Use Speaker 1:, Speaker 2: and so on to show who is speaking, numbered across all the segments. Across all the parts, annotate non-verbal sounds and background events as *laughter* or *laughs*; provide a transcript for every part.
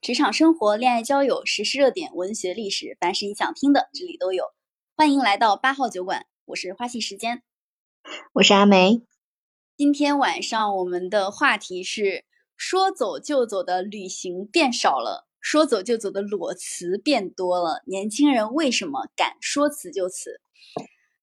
Speaker 1: 职场生活、恋爱交友、时事热点、文学历史，凡是你想听的，这里都有。欢迎来到八号酒馆，我是花信时间，
Speaker 2: 我是阿梅。
Speaker 1: 今天晚上我们的话题是：说走就走的旅行变少了，说走就走的裸辞变多了。年轻人为什么敢说辞就辞？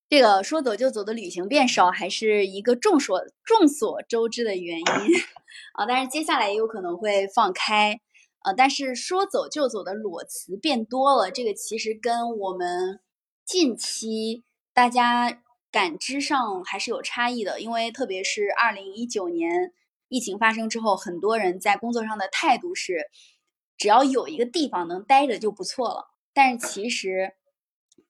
Speaker 1: 这个说走就走的旅行变少，还是一个众所众所周知的原因 *laughs* 啊。但是接下来也有可能会放开，呃，但是说走就走的裸辞变多了，这个其实跟我们近期大家感知上还是有差异的。因为特别是二零一九年疫情发生之后，很多人在工作上的态度是，只要有一个地方能待着就不错了。但是其实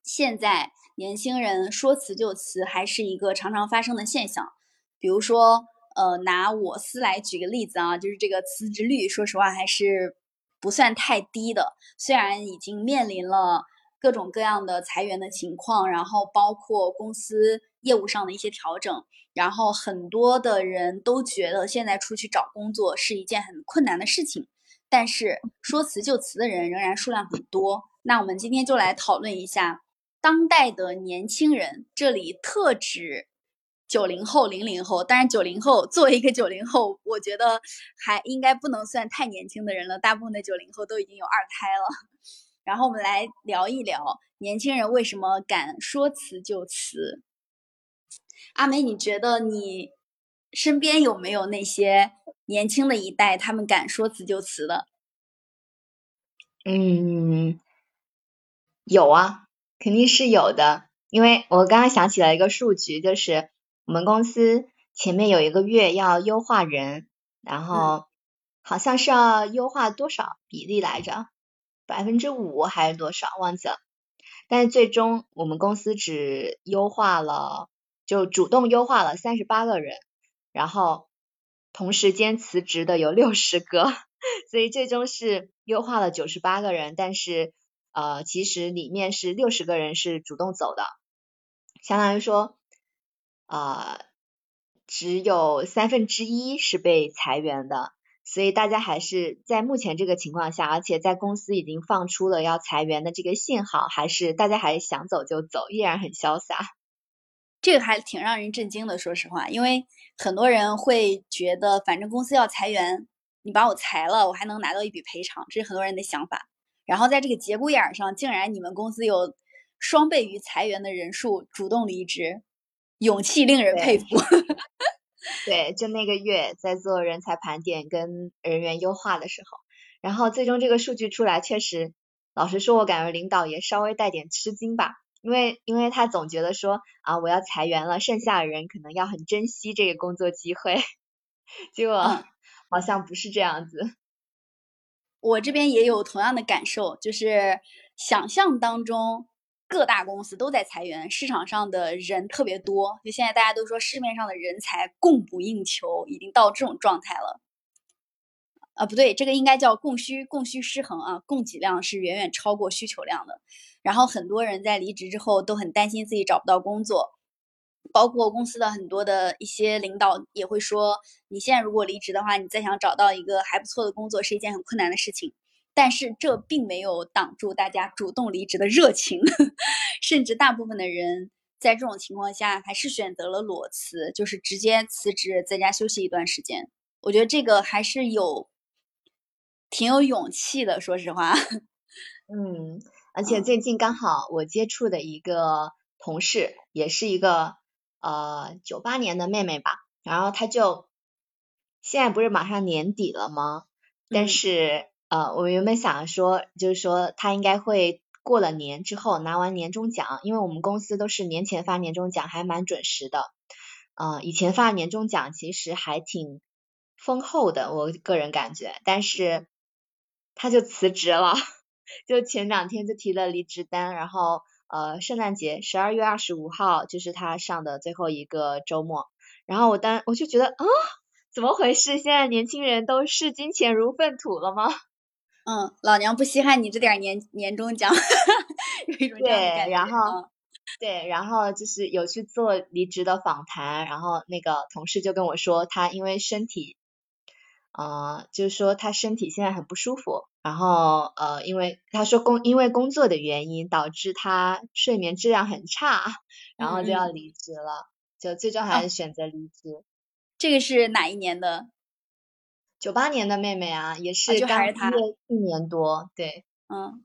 Speaker 1: 现在。年轻人说辞就辞，还是一个常常发生的现象。比如说，呃，拿我司来举个例子啊，就是这个辞职率，说实话还是不算太低的。虽然已经面临了各种各样的裁员的情况，然后包括公司业务上的一些调整，然后很多的人都觉得现在出去找工作是一件很困难的事情。但是说辞就辞的人仍然数量很多。那我们今天就来讨论一下。当代的年轻人，这里特指九零后、零零后。当然，九零后作为一个九零后，我觉得还应该不能算太年轻的人了。大部分的九零后都已经有二胎了。然后我们来聊一聊年轻人为什么敢说辞就辞。阿梅，你觉得你身边有没有那些年轻的一代，他们敢说辞就辞的？
Speaker 2: 嗯，有啊。肯定是有的，因为我刚刚想起了一个数据，就是我们公司前面有一个月要优化人，然后好像是要优化多少比例来着，百分之五还是多少？忘记了，但是最终我们公司只优化了，就主动优化了三十八个人，然后同时间辞职的有六十个，*laughs* 所以最终是优化了九十八个人，但是。呃，其实里面是六十个人是主动走的，相当于说，呃，只有三分之一是被裁员的，所以大家还是在目前这个情况下，而且在公司已经放出了要裁员的这个信号，还是大家还是想走就走，依然很潇洒。
Speaker 1: 这个还挺让人震惊的，说实话，因为很多人会觉得，反正公司要裁员，你把我裁了，我还能拿到一笔赔偿，这是很多人的想法。然后在这个节骨眼上，竟然你们公司有双倍于裁员的人数主动离职，勇气令人佩服。*laughs*
Speaker 2: 对，就那个月在做人才盘点跟人员优化的时候，然后最终这个数据出来，确实，老实说，我感觉领导也稍微带点吃惊吧，因为因为他总觉得说啊，我要裁员了，剩下的人可能要很珍惜这个工作机会，*laughs* 结果好像不是这样子。
Speaker 1: 我这边也有同样的感受，就是想象当中各大公司都在裁员，市场上的人特别多，就现在大家都说市面上的人才供不应求，已经到这种状态了。啊，不对，这个应该叫供需供需失衡啊，供给量是远远超过需求量的。然后很多人在离职之后都很担心自己找不到工作。包括公司的很多的一些领导也会说，你现在如果离职的话，你再想找到一个还不错的工作是一件很困难的事情。但是这并没有挡住大家主动离职的热情，*laughs* 甚至大部分的人在这种情况下还是选择了裸辞，就是直接辞职在家休息一段时间。我觉得这个还是有挺有勇气的，说实话。*laughs*
Speaker 2: 嗯，而且最近刚好我接触的一个同事，也是一个。呃，九八年的妹妹吧，然后她就现在不是马上年底了吗？但是呃，我原本想说，就是说他应该会过了年之后拿完年终奖，因为我们公司都是年前发年终奖，还蛮准时的。嗯，以前发年终奖其实还挺丰厚的，我个人感觉。但是他就辞职了，*laughs* 就前两天就提了离职单，然后。呃，圣诞节十二月二十五号就是他上的最后一个周末，然后我当我就觉得啊，怎么回事？现在年轻人都视金钱如粪土了吗？
Speaker 1: 嗯，老娘不稀罕你这点年年终奖，有一种这样的感觉。
Speaker 2: 对，然后对，然后就是有去做离职的访谈，然后那个同事就跟我说，他因为身体呃，就是说他身体现在很不舒服，然后呃，因为他说工因为工作的原因导致他睡眠质量很差，然后就要离职了，就最终还是选择离职。
Speaker 1: 这个是哪一年的？
Speaker 2: 九八年的妹妹啊，也是刚毕业一年多，对，
Speaker 1: 嗯。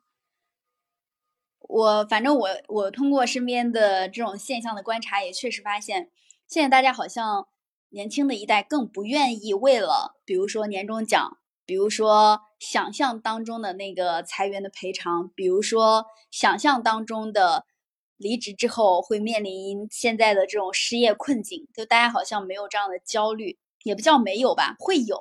Speaker 1: 我反正我我通过身边的这种现象的观察，也确实发现，现在大家好像年轻的一代更不愿意为了，比如说年终奖，比如说想象当中的那个裁员的赔偿，比如说想象当中的离职之后会面临现在的这种失业困境，就大家好像没有这样的焦虑，也不叫没有吧，会有，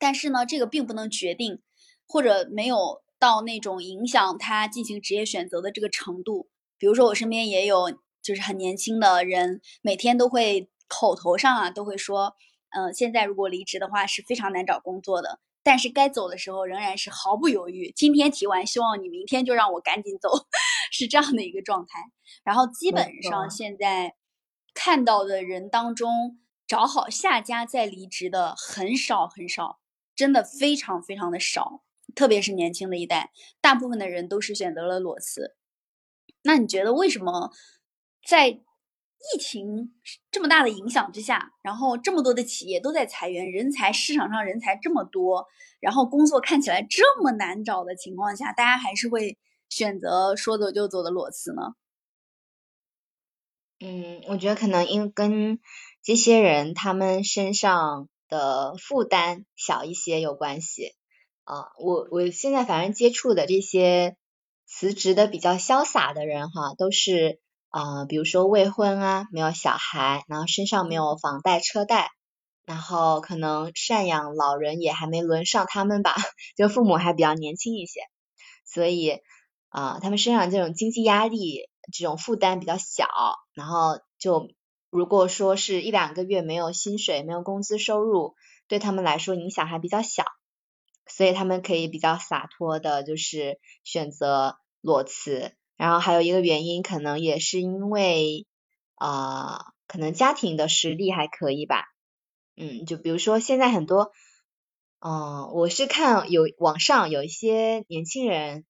Speaker 1: 但是呢，这个并不能决定，或者没有。到那种影响他进行职业选择的这个程度，比如说我身边也有就是很年轻的人，每天都会口头上啊都会说，嗯，现在如果离职的话是非常难找工作的，但是该走的时候仍然是毫不犹豫，今天提完，希望你明天就让我赶紧走，*laughs* 是这样的一个状态。然后基本上现在看到的人当中，找好下家再离职的很少很少，真的非常非常的少。特别是年轻的一代，大部分的人都是选择了裸辞。那你觉得为什么在疫情这么大的影响之下，然后这么多的企业都在裁员，人才市场上人才这么多，然后工作看起来这么难找的情况下，大家还是会选择说走就走的裸辞呢？
Speaker 2: 嗯，我觉得可能因为跟这些人他们身上的负担小一些有关系。啊，我我现在反正接触的这些辞职的比较潇洒的人哈，都是啊，比如说未婚啊，没有小孩，然后身上没有房贷车贷，然后可能赡养老人也还没轮上他们吧，*laughs* 就父母还比较年轻一些，所以啊，他们身上这种经济压力这种负担比较小，然后就如果说是一两个月没有薪水，没有工资收入，对他们来说影响还比较小。所以他们可以比较洒脱的，就是选择裸辞。然后还有一个原因，可能也是因为啊，可能家庭的实力还可以吧。嗯，就比如说现在很多，嗯，我是看有网上有一些年轻人，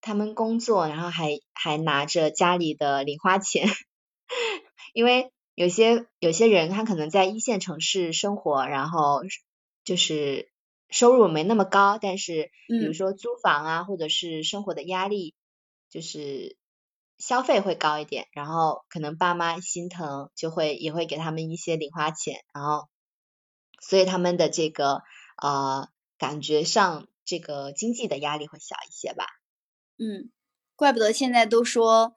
Speaker 2: 他们工作，然后还还拿着家里的零花钱，*laughs* 因为有些有些人他可能在一线城市生活，然后就是。收入没那么高，但是比如说租房啊，或者是生活的压力，就是消费会高一点，然后可能爸妈心疼，就会也会给他们一些零花钱，然后所以他们的这个呃感觉上这个经济的压力会小一些吧。
Speaker 1: 嗯，怪不得现在都说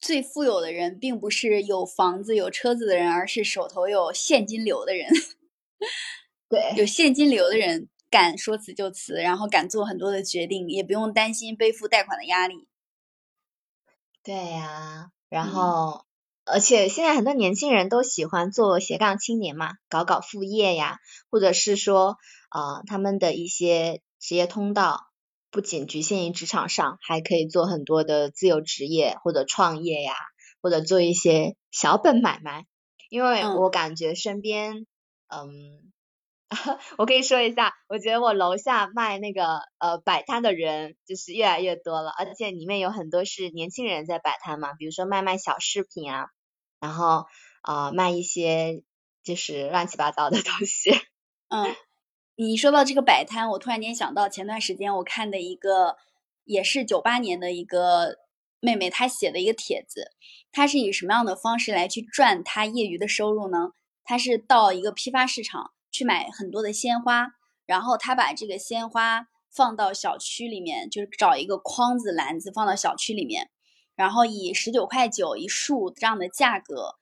Speaker 1: 最富有的人并不是有房子有车子的人，而是手头有现金流的人。*laughs*
Speaker 2: 对，
Speaker 1: 有现金流的人。敢说辞就辞，然后敢做很多的决定，也不用担心背负贷款的压力。
Speaker 2: 对呀，然后而且现在很多年轻人都喜欢做斜杠青年嘛，搞搞副业呀，或者是说啊，他们的一些职业通道不仅局限于职场上，还可以做很多的自由职业或者创业呀，或者做一些小本买卖。因为我感觉身边，嗯。*laughs* 我可以说一下，我觉得我楼下卖那个呃摆摊的人就是越来越多了，而且里面有很多是年轻人在摆摊嘛，比如说卖卖小饰品啊，然后啊卖一些就是乱七八糟的东西。
Speaker 1: 嗯，你说到这个摆摊，我突然间想到前段时间我看的一个也是九八年的一个妹妹，她写的一个帖子，她是以什么样的方式来去赚她业余的收入呢？她是到一个批发市场。去买很多的鲜花，然后他把这个鲜花放到小区里面，就是找一个筐子篮子放到小区里面，然后以十九块九一束这样的价格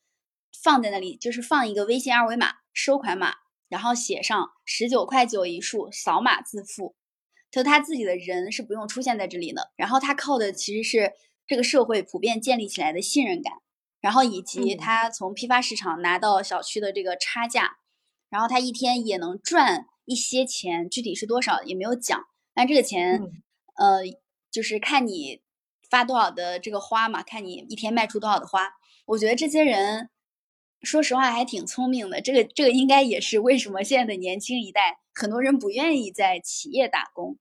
Speaker 1: 放在那里，就是放一个微信二维码收款码，然后写上十九块九一束，扫码自付。就他自己的人是不用出现在这里的，然后他靠的其实是这个社会普遍建立起来的信任感，然后以及他从批发市场拿到小区的这个差价。然后他一天也能赚一些钱，具体是多少也没有讲。但这个钱，呃，就是看你发多少的这个花嘛，看你一天卖出多少的花。我觉得这些人说实话还挺聪明的。这个这个应该也是为什么现在的年轻一代很多人不愿意在企业打工，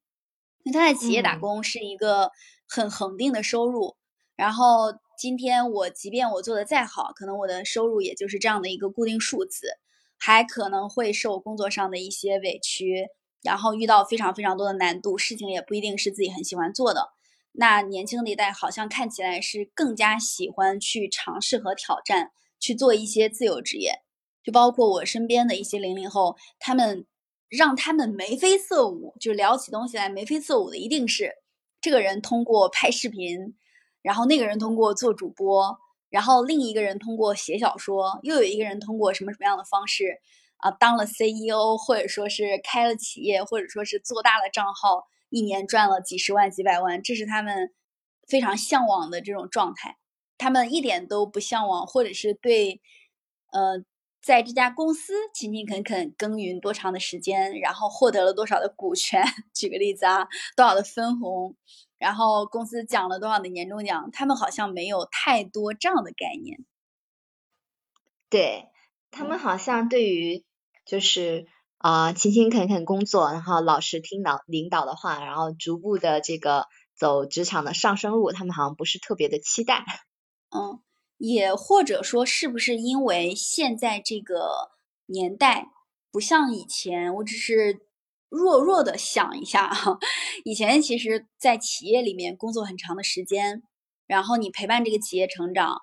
Speaker 1: 因为他在企业打工是一个很恒定的收入。然后今天我即便我做的再好，可能我的收入也就是这样的一个固定数字，还可能会受工作上的一些委屈，然后遇到非常非常多的难度，事情也不一定是自己很喜欢做的。那年轻的一代好像看起来是更加喜欢去尝试和挑战，去做一些自由职业，就包括我身边的一些零零后，他们让他们眉飞色舞，就聊起东西来眉飞色舞的，一定是这个人通过拍视频。然后那个人通过做主播，然后另一个人通过写小说，又有一个人通过什么什么样的方式啊，当了 CEO，或者说是开了企业，或者说是做大了账号，一年赚了几十万、几百万，这是他们非常向往的这种状态。他们一点都不向往，或者是对，呃，在这家公司勤勤恳恳耕耘多长的时间，然后获得了多少的股权，*laughs* 举个例子啊，多少的分红。然后公司奖了多少的年终奖？他们好像没有太多这样的概念。
Speaker 2: 对他们好像对于就是啊勤勤恳恳工作，然后老实听导领导的话，然后逐步的这个走职场的上升路，他们好像不是特别的期待。
Speaker 1: 嗯，也或者说是不是因为现在这个年代不像以前？我只是。弱弱的想一下哈，以前其实，在企业里面工作很长的时间，然后你陪伴这个企业成长，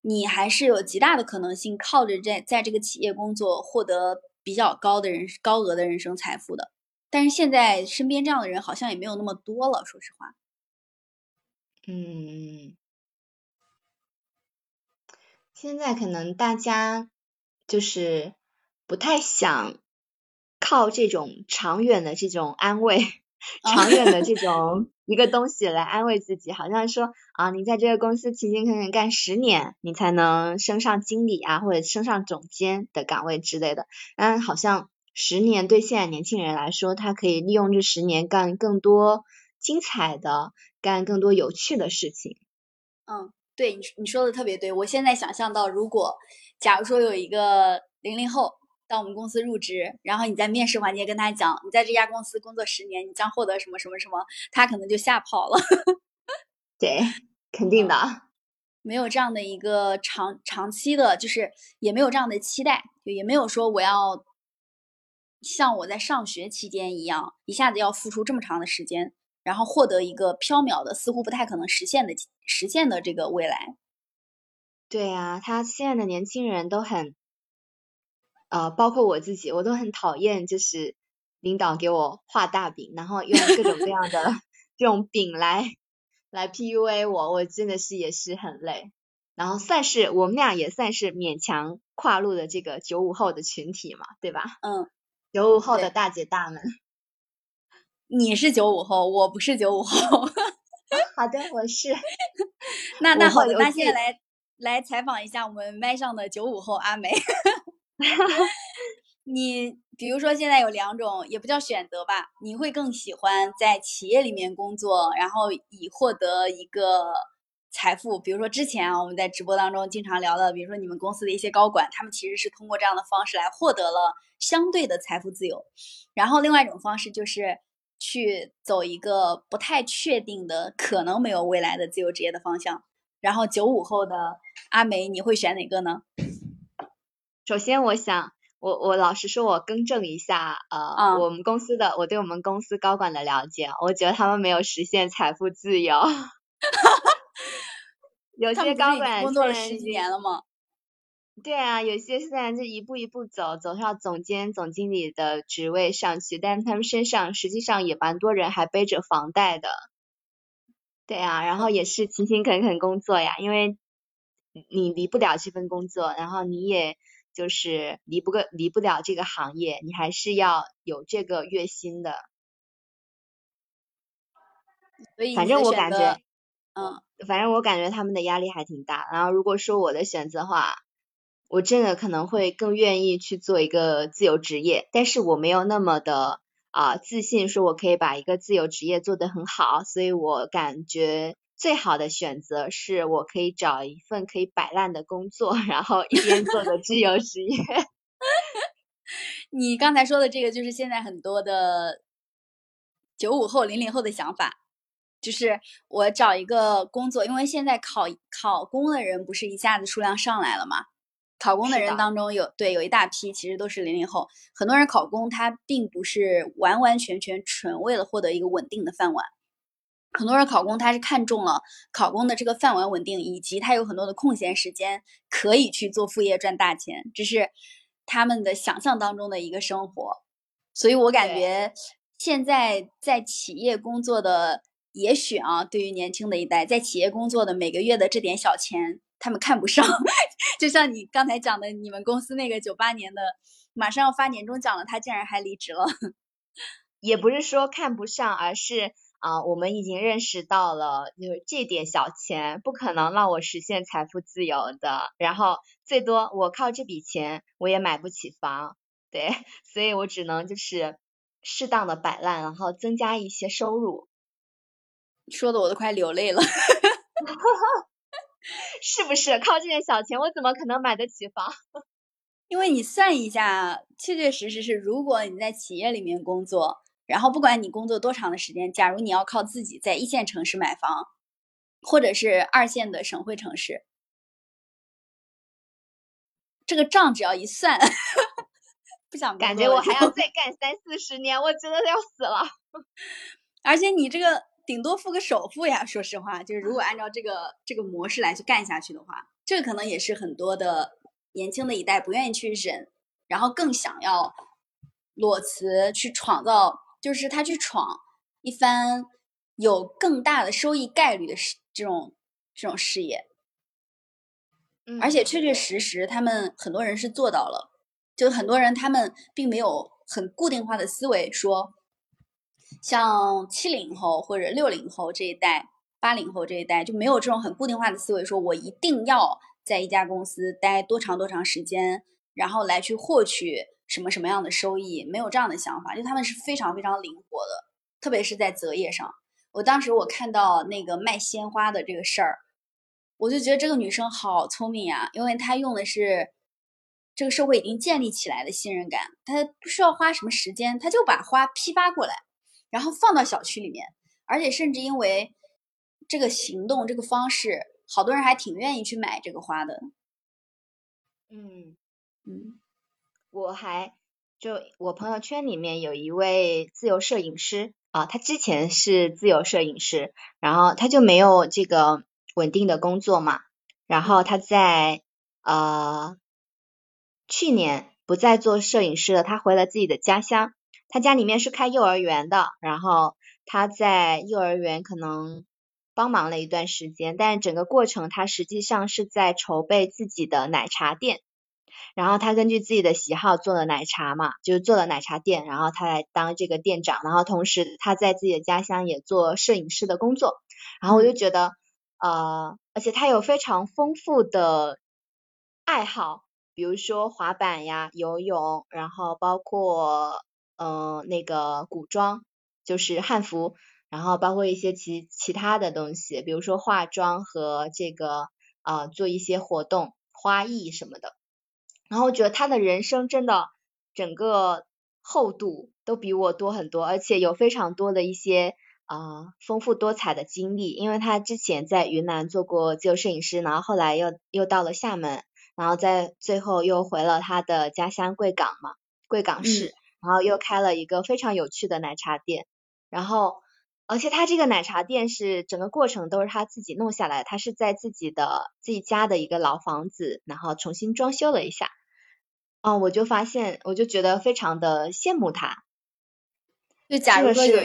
Speaker 1: 你还是有极大的可能性靠着在在这个企业工作获得比较高的人高额的人生财富的。但是现在身边这样的人好像也没有那么多了，说实话。
Speaker 2: 嗯，现在可能大家就是不太想。靠这种长远的这种安慰，*laughs* 长远的这种一个东西来安慰自己，好像说啊，你在这个公司勤勤恳恳干十年，你才能升上经理啊，或者升上总监的岗位之类的。嗯，好像十年对现在年轻人来说，他可以利用这十年干更多精彩的，干更多有趣的事情。
Speaker 1: 嗯，对你你说的特别对，我现在想象到，如果假如说有一个零零后。到我们公司入职，然后你在面试环节跟他讲，你在这家公司工作十年，你将获得什么什么什么，他可能就吓跑了。*laughs*
Speaker 2: 对，肯定的，
Speaker 1: 没有这样的一个长长期的，就是也没有这样的期待，也没有说我要像我在上学期间一样，一下子要付出这么长的时间，然后获得一个缥缈的、似乎不太可能实现的实现的这个未来。
Speaker 2: 对啊，他现在的年轻人都很。呃，包括我自己，我都很讨厌，就是领导给我画大饼，然后用各种各样的这种饼来来 PUA 我，我真的是也是很累。然后算是我们俩也算是勉强跨入了这个九五后的群体嘛，对吧？
Speaker 1: 嗯，
Speaker 2: 九五后的大姐大们。
Speaker 1: 你是九五后，我不是九五后。*laughs*
Speaker 2: 好的，我是。
Speaker 1: 那那好的，那现在来来采访一下我们麦上的九五后阿梅。*laughs* 你比如说，现在有两种，也不叫选择吧，你会更喜欢在企业里面工作，然后以获得一个财富。比如说之前啊，我们在直播当中经常聊的，比如说你们公司的一些高管，他们其实是通过这样的方式来获得了相对的财富自由。然后另外一种方式就是去走一个不太确定的、可能没有未来的自由职业的方向。然后九五后的阿梅，你会选哪个呢？
Speaker 2: 首先，我想，我我老实说，我更正一下，呃，我们公司的，我对我们公司高管的了解，我觉得他们没有实现财富自由。*laughs* 有些高管
Speaker 1: 工作了十几年了吗？
Speaker 2: 对啊，有些虽然就一步一步走，走上总监、总经理的职位上去，但是他们身上实际上也蛮多人还背着房贷的。对啊，然后也是勤勤恳恳工作呀，因为你离不了这份工作，然后你也。就是离不个离不了这个行业，你还是要有这个月薪的。反正我感觉，
Speaker 1: 嗯，
Speaker 2: 反正我感觉他们的压力还挺大。然后如果说我的选择的话，我真的可能会更愿意去做一个自由职业，但是我没有那么的啊自信，说我可以把一个自由职业做得很好，所以我感觉。最好的选择是我可以找一份可以摆烂的工作，然后一边做着自由职业。*laughs*
Speaker 1: 你刚才说的这个，就是现在很多的九五后、零零后的想法，就是我找一个工作，因为现在考考公的人不是一下子数量上来了吗？考公的人当中有对有一大批其实都是零零后，很多人考公他并不是完完全全纯为了获得一个稳定的饭碗，很多人考公他是看中了考公的这个饭碗稳定，以及他有很多的空闲时间可以去做副业赚大钱，这是他们的想象当中的一个生活，所以我感觉现在在企业工作的，也许啊，对于年轻的一代，在企业工作的每个月的这点小钱。他们看不上，*laughs* 就像你刚才讲的，你们公司那个九八年的，马上要发年终奖了，他竟然还离职了。*laughs*
Speaker 2: 也不是说看不上，而是啊，我们已经认识到了，就是这点小钱不可能让我实现财富自由的。然后最多我靠这笔钱，我也买不起房，对，*laughs* 所以我只能就是适当的摆烂，然后增加一些收入。
Speaker 1: 说的我都快流泪了。*laughs*
Speaker 2: 是不是靠这点小钱，我怎么可能买得起房？*laughs*
Speaker 1: 因为你算一下，确确实实是，如果你在企业里面工作，然后不管你工作多长的时间，假如你要靠自己在一线城市买房，或者是二线的省会城市，这个账只要一算，*laughs* 不想
Speaker 2: 感觉我还要再干三四十年，我真的要死了。
Speaker 1: 而且你这个。顶多付个首付呀，说实话，就是如果按照这个这个模式来去干下去的话，这可能也是很多的年轻的一代不愿意去忍，然后更想要裸辞去创造，就是他去闯一番有更大的收益概率的事这种这种事业，而且确确实实他们很多人是做到了，就很多人他们并没有很固定化的思维说。像七零后或者六零后这一代，八零后这一代就没有这种很固定化的思维，说我一定要在一家公司待多长多长时间，然后来去获取什么什么样的收益，没有这样的想法，就他们是非常非常灵活的，特别是在择业上。我当时我看到那个卖鲜花的这个事儿，我就觉得这个女生好聪明呀，因为她用的是这个社会已经建立起来的信任感，她不需要花什么时间，她就把花批发过来。然后放到小区里面，而且甚至因为这个行动、这个方式，好多人还挺愿意去买这个花的。
Speaker 2: 嗯嗯，我还就我朋友圈里面有一位自由摄影师啊，他之前是自由摄影师，然后他就没有这个稳定的工作嘛，然后他在呃去年不再做摄影师了，他回了自己的家乡。他家里面是开幼儿园的，然后他在幼儿园可能帮忙了一段时间，但整个过程他实际上是在筹备自己的奶茶店，然后他根据自己的喜好做了奶茶嘛，就是做了奶茶店，然后他来当这个店长，然后同时他在自己的家乡也做摄影师的工作，然后我就觉得呃，而且他有非常丰富的爱好，比如说滑板呀、游泳，然后包括。嗯，那个古装就是汉服，然后包括一些其其他的东西，比如说化妆和这个啊做一些活动、花艺什么的。然后我觉得他的人生真的整个厚度都比我多很多，而且有非常多的一些啊丰富多彩的经历。因为他之前在云南做过自由摄影师，然后后来又又到了厦门，然后在最后又回了他的家乡贵港嘛，贵港市。然后又开了一个非常有趣的奶茶店，然后而且他这个奶茶店是整个过程都是他自己弄下来，他是在自己的自己家的一个老房子，然后重新装修了一下，哦，我就发现，我就觉得非常的羡慕他，
Speaker 1: 就假如说有，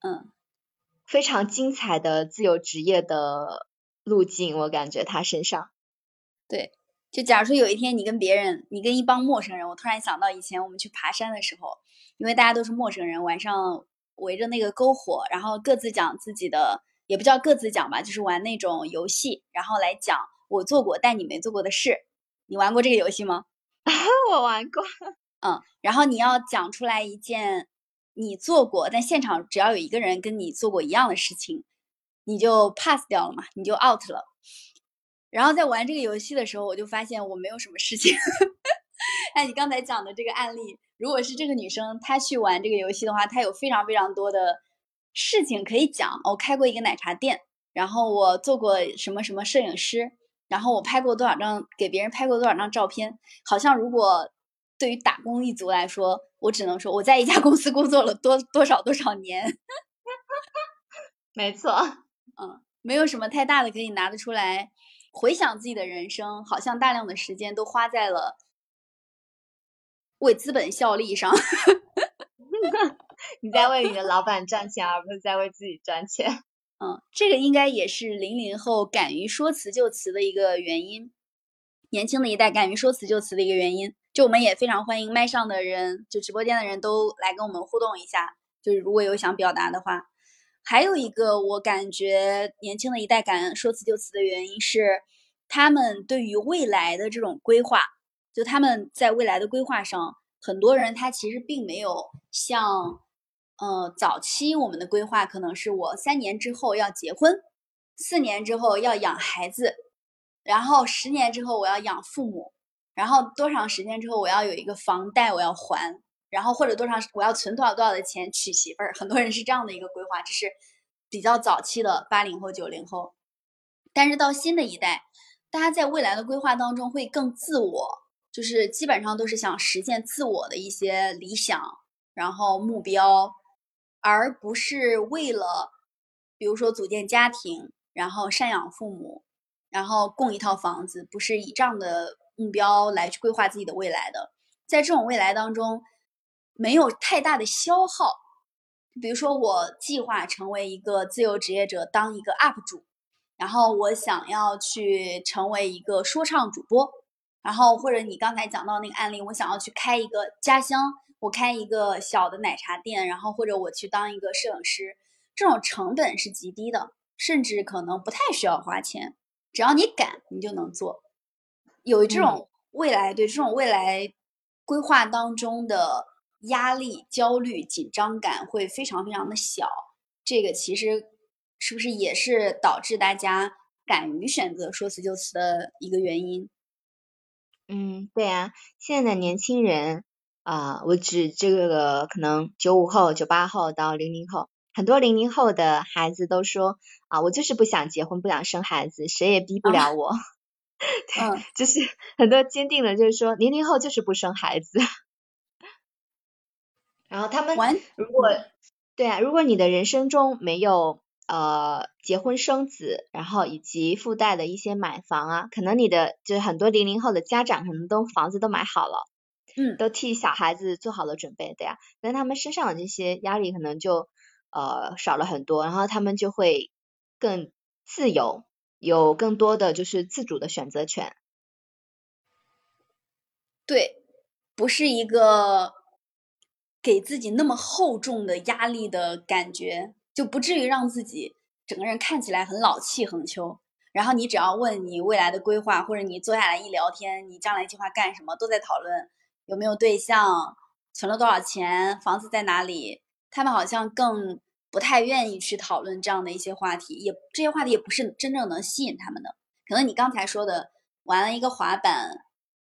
Speaker 1: 嗯，
Speaker 2: 非常精彩的自由职业的路径，我感觉他身上，
Speaker 1: 对。就假如说有一天你跟别人，你跟一帮陌生人，我突然想到以前我们去爬山的时候，因为大家都是陌生人，晚上围着那个篝火，然后各自讲自己的，也不叫各自讲吧，就是玩那种游戏，然后来讲我做过但你没做过的事。你玩过这个游戏吗？*laughs*
Speaker 2: 我玩过。
Speaker 1: 嗯，然后你要讲出来一件你做过，但现场只要有一个人跟你做过一样的事情，你就 pass 掉了嘛，你就 out 了。然后在玩这个游戏的时候，我就发现我没有什么事情。*laughs* 哎，你刚才讲的这个案例，如果是这个女生她去玩这个游戏的话，她有非常非常多的事情可以讲。我开过一个奶茶店，然后我做过什么什么摄影师，然后我拍过多少张给别人拍过多少张照片。好像如果对于打工一族来说，我只能说我在一家公司工作了多多少多少年。*laughs*
Speaker 2: 没错，
Speaker 1: 嗯，没有什么太大的可以拿得出来回想自己的人生，好像大量的时间都花在了。为资本效力上，*laughs*
Speaker 2: 你在为你的老板赚钱，而不是在为自己赚钱。*laughs*
Speaker 1: 嗯，这个应该也是零零后敢于说辞就辞的一个原因，年轻的一代敢于说辞就辞的一个原因。就我们也非常欢迎麦上的人，就直播间的人都来跟我们互动一下。就是如果有想表达的话，还有一个我感觉年轻的一代敢说辞就辞的原因是，他们对于未来的这种规划。就他们在未来的规划上，很多人他其实并没有像，呃，早期我们的规划可能是我三年之后要结婚，四年之后要养孩子，然后十年之后我要养父母，然后多长时间之后我要有一个房贷我要还，然后或者多长我要存多少多少的钱娶媳妇儿，很多人是这样的一个规划，这是比较早期的八零后九零后，但是到新的一代，大家在未来的规划当中会更自我。就是基本上都是想实现自我的一些理想，然后目标，而不是为了，比如说组建家庭，然后赡养父母，然后供一套房子，不是以这样的目标来去规划自己的未来的。在这种未来当中，没有太大的消耗。比如说，我计划成为一个自由职业者，当一个 UP 主，然后我想要去成为一个说唱主播。然后或者你刚才讲到那个案例，我想要去开一个家乡，我开一个小的奶茶店，然后或者我去当一个摄影师，这种成本是极低的，甚至可能不太需要花钱，只要你敢，你就能做。有这种未来，对这种未来规划当中的压力、焦虑、紧张感会非常非常的小。这个其实是不是也是导致大家敢于选择说辞就辞的一个原因？
Speaker 2: 嗯，对啊，现在的年轻人啊，我指这个可能九五后、九八后到零零后，很多零零后的孩子都说啊，我就是不想结婚，不想生孩子，谁也逼不了我。*laughs*
Speaker 1: 嗯，
Speaker 2: 就是很多坚定的，就是说零零后就是不生孩子。然后他们如果对啊，如果你的人生中没有。呃，结婚生子，然后以及附带的一些买房啊，可能你的就是很多零零后的家长可能都房子都买好了，
Speaker 1: 嗯，
Speaker 2: 都替小孩子做好了准备，对呀，那他们身上的这些压力可能就呃少了很多，然后他们就会更自由，有更多的就是自主的选择权。
Speaker 1: 对，不是一个给自己那么厚重的压力的感觉。就不至于让自己整个人看起来很老气横秋。然后你只要问你未来的规划，或者你坐下来一聊天，你将来计划干什么，都在讨论有没有对象，存了多少钱，房子在哪里。他们好像更不太愿意去讨论这样的一些话题，也这些话题也不是真正能吸引他们的。可能你刚才说的，玩了一个滑板，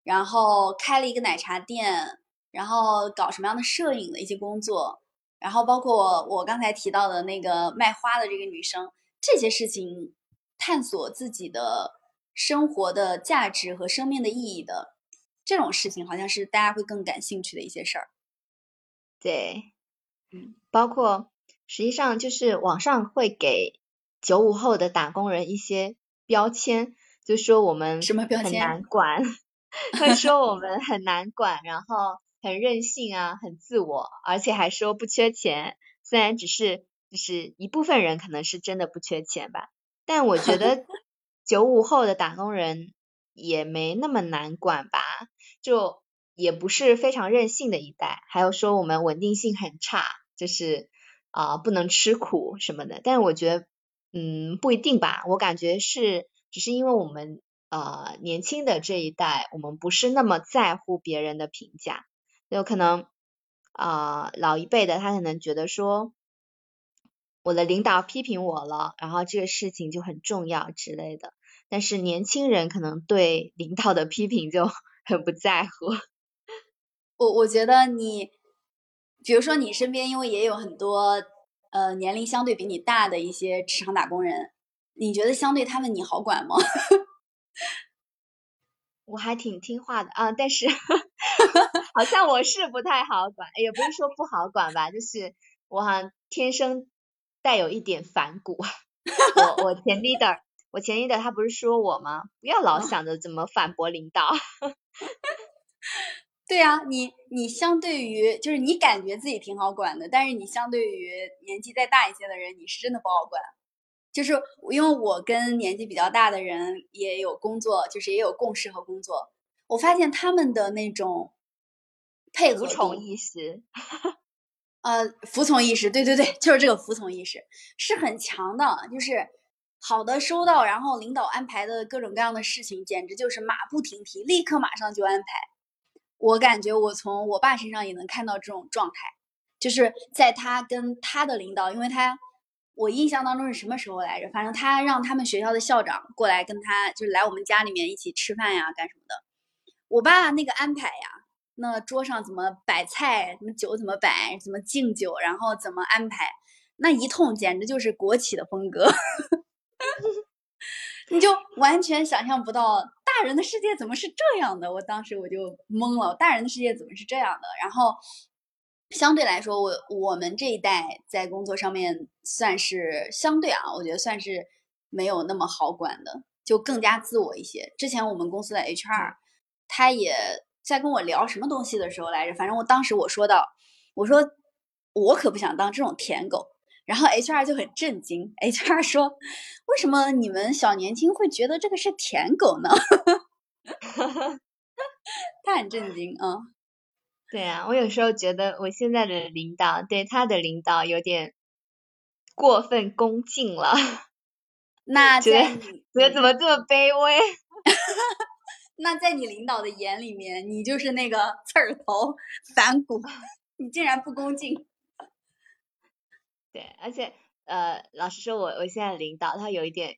Speaker 1: 然后开了一个奶茶店，然后搞什么样的摄影的一些工作。然后包括我刚才提到的那个卖花的这个女生，这些事情，探索自己的生活的价值和生命的意义的这种事情，好像是大家会更感兴趣的一些事儿。
Speaker 2: 对，
Speaker 1: 嗯，
Speaker 2: 包括实际上就是网上会给九五后的打工人一些标签，就说我们
Speaker 1: 什么标签
Speaker 2: 很难管，*laughs* 会说我们很难管，然后。很任性啊，很自我，而且还说不缺钱。虽然只是就是一部分人可能是真的不缺钱吧，但我觉得 *laughs* 九五后的打工人也没那么难管吧，就也不是非常任性的一代。还有说我们稳定性很差，就是啊不能吃苦什么的。但是我觉得嗯不一定吧，我感觉是只是因为我们呃年轻的这一代，我们不是那么在乎别人的评价。有可能啊，老一辈的他可能觉得说，我的领导批评我了，然后这个事情就很重要之类的。但是年轻人可能对领导的批评就 *laughs* 很不在乎。*laughs*
Speaker 1: 我我觉得你，比如说你身边因为也有很多呃年龄相对比你大的一些职场打工人，你觉得相对他们你好管吗？*laughs*
Speaker 2: 我还挺听话的啊，但是 *laughs* 好像我是不太好管，也不是说不好管吧，就是我好像天生带有一点反骨。我我前 leader。我前 leader 他不是说我吗？不要老想着怎么反驳领导。*laughs*
Speaker 1: 对啊，你你相对于就是你感觉自己挺好管的，但是你相对于年纪再大一些的人，你是真的不好管。就是因为我跟年纪比较大的人也有工作，就是也有共识和工作，我发现他们的那种配合
Speaker 2: 服从意识，*laughs*
Speaker 1: 呃，服从意识，对对对，就是这个服从意识是很强的，就是。好的，收到，然后领导安排的各种各样的事情，简直就是马不停蹄，立刻马上就安排。我感觉我从我爸身上也能看到这种状态，就是在他跟他的领导，因为他我印象当中是什么时候来着？反正他让他们学校的校长过来跟他，就是来我们家里面一起吃饭呀，干什么的。我爸那个安排呀，那桌上怎么摆菜，什么酒怎么摆，怎么敬酒，然后怎么安排，那一通简直就是国企的风格。*laughs* 你就完全想象不到大人的世界怎么是这样的，我当时我就懵了，大人的世界怎么是这样的？然后相对来说，我我们这一代在工作上面算是相对啊，我觉得算是没有那么好管的，就更加自我一些。之前我们公司的 HR 他也在跟我聊什么东西的时候来着，反正我当时我说到，我说我可不想当这种舔狗。然后 HR 就很震惊，HR 说：“为什么你们小年轻会觉得这个是舔狗呢？” *laughs* 他很震惊啊。
Speaker 2: 对啊，我有时候觉得我现在的领导对他的领导有点过分恭敬了。*laughs*
Speaker 1: 那
Speaker 2: 觉得觉得怎么这么卑微？*laughs*
Speaker 1: 那在你领导的眼里面，你就是那个刺儿头、反骨，*laughs* 你竟然不恭敬。
Speaker 2: 对，而且呃，老实说，我我现在领导他有一点，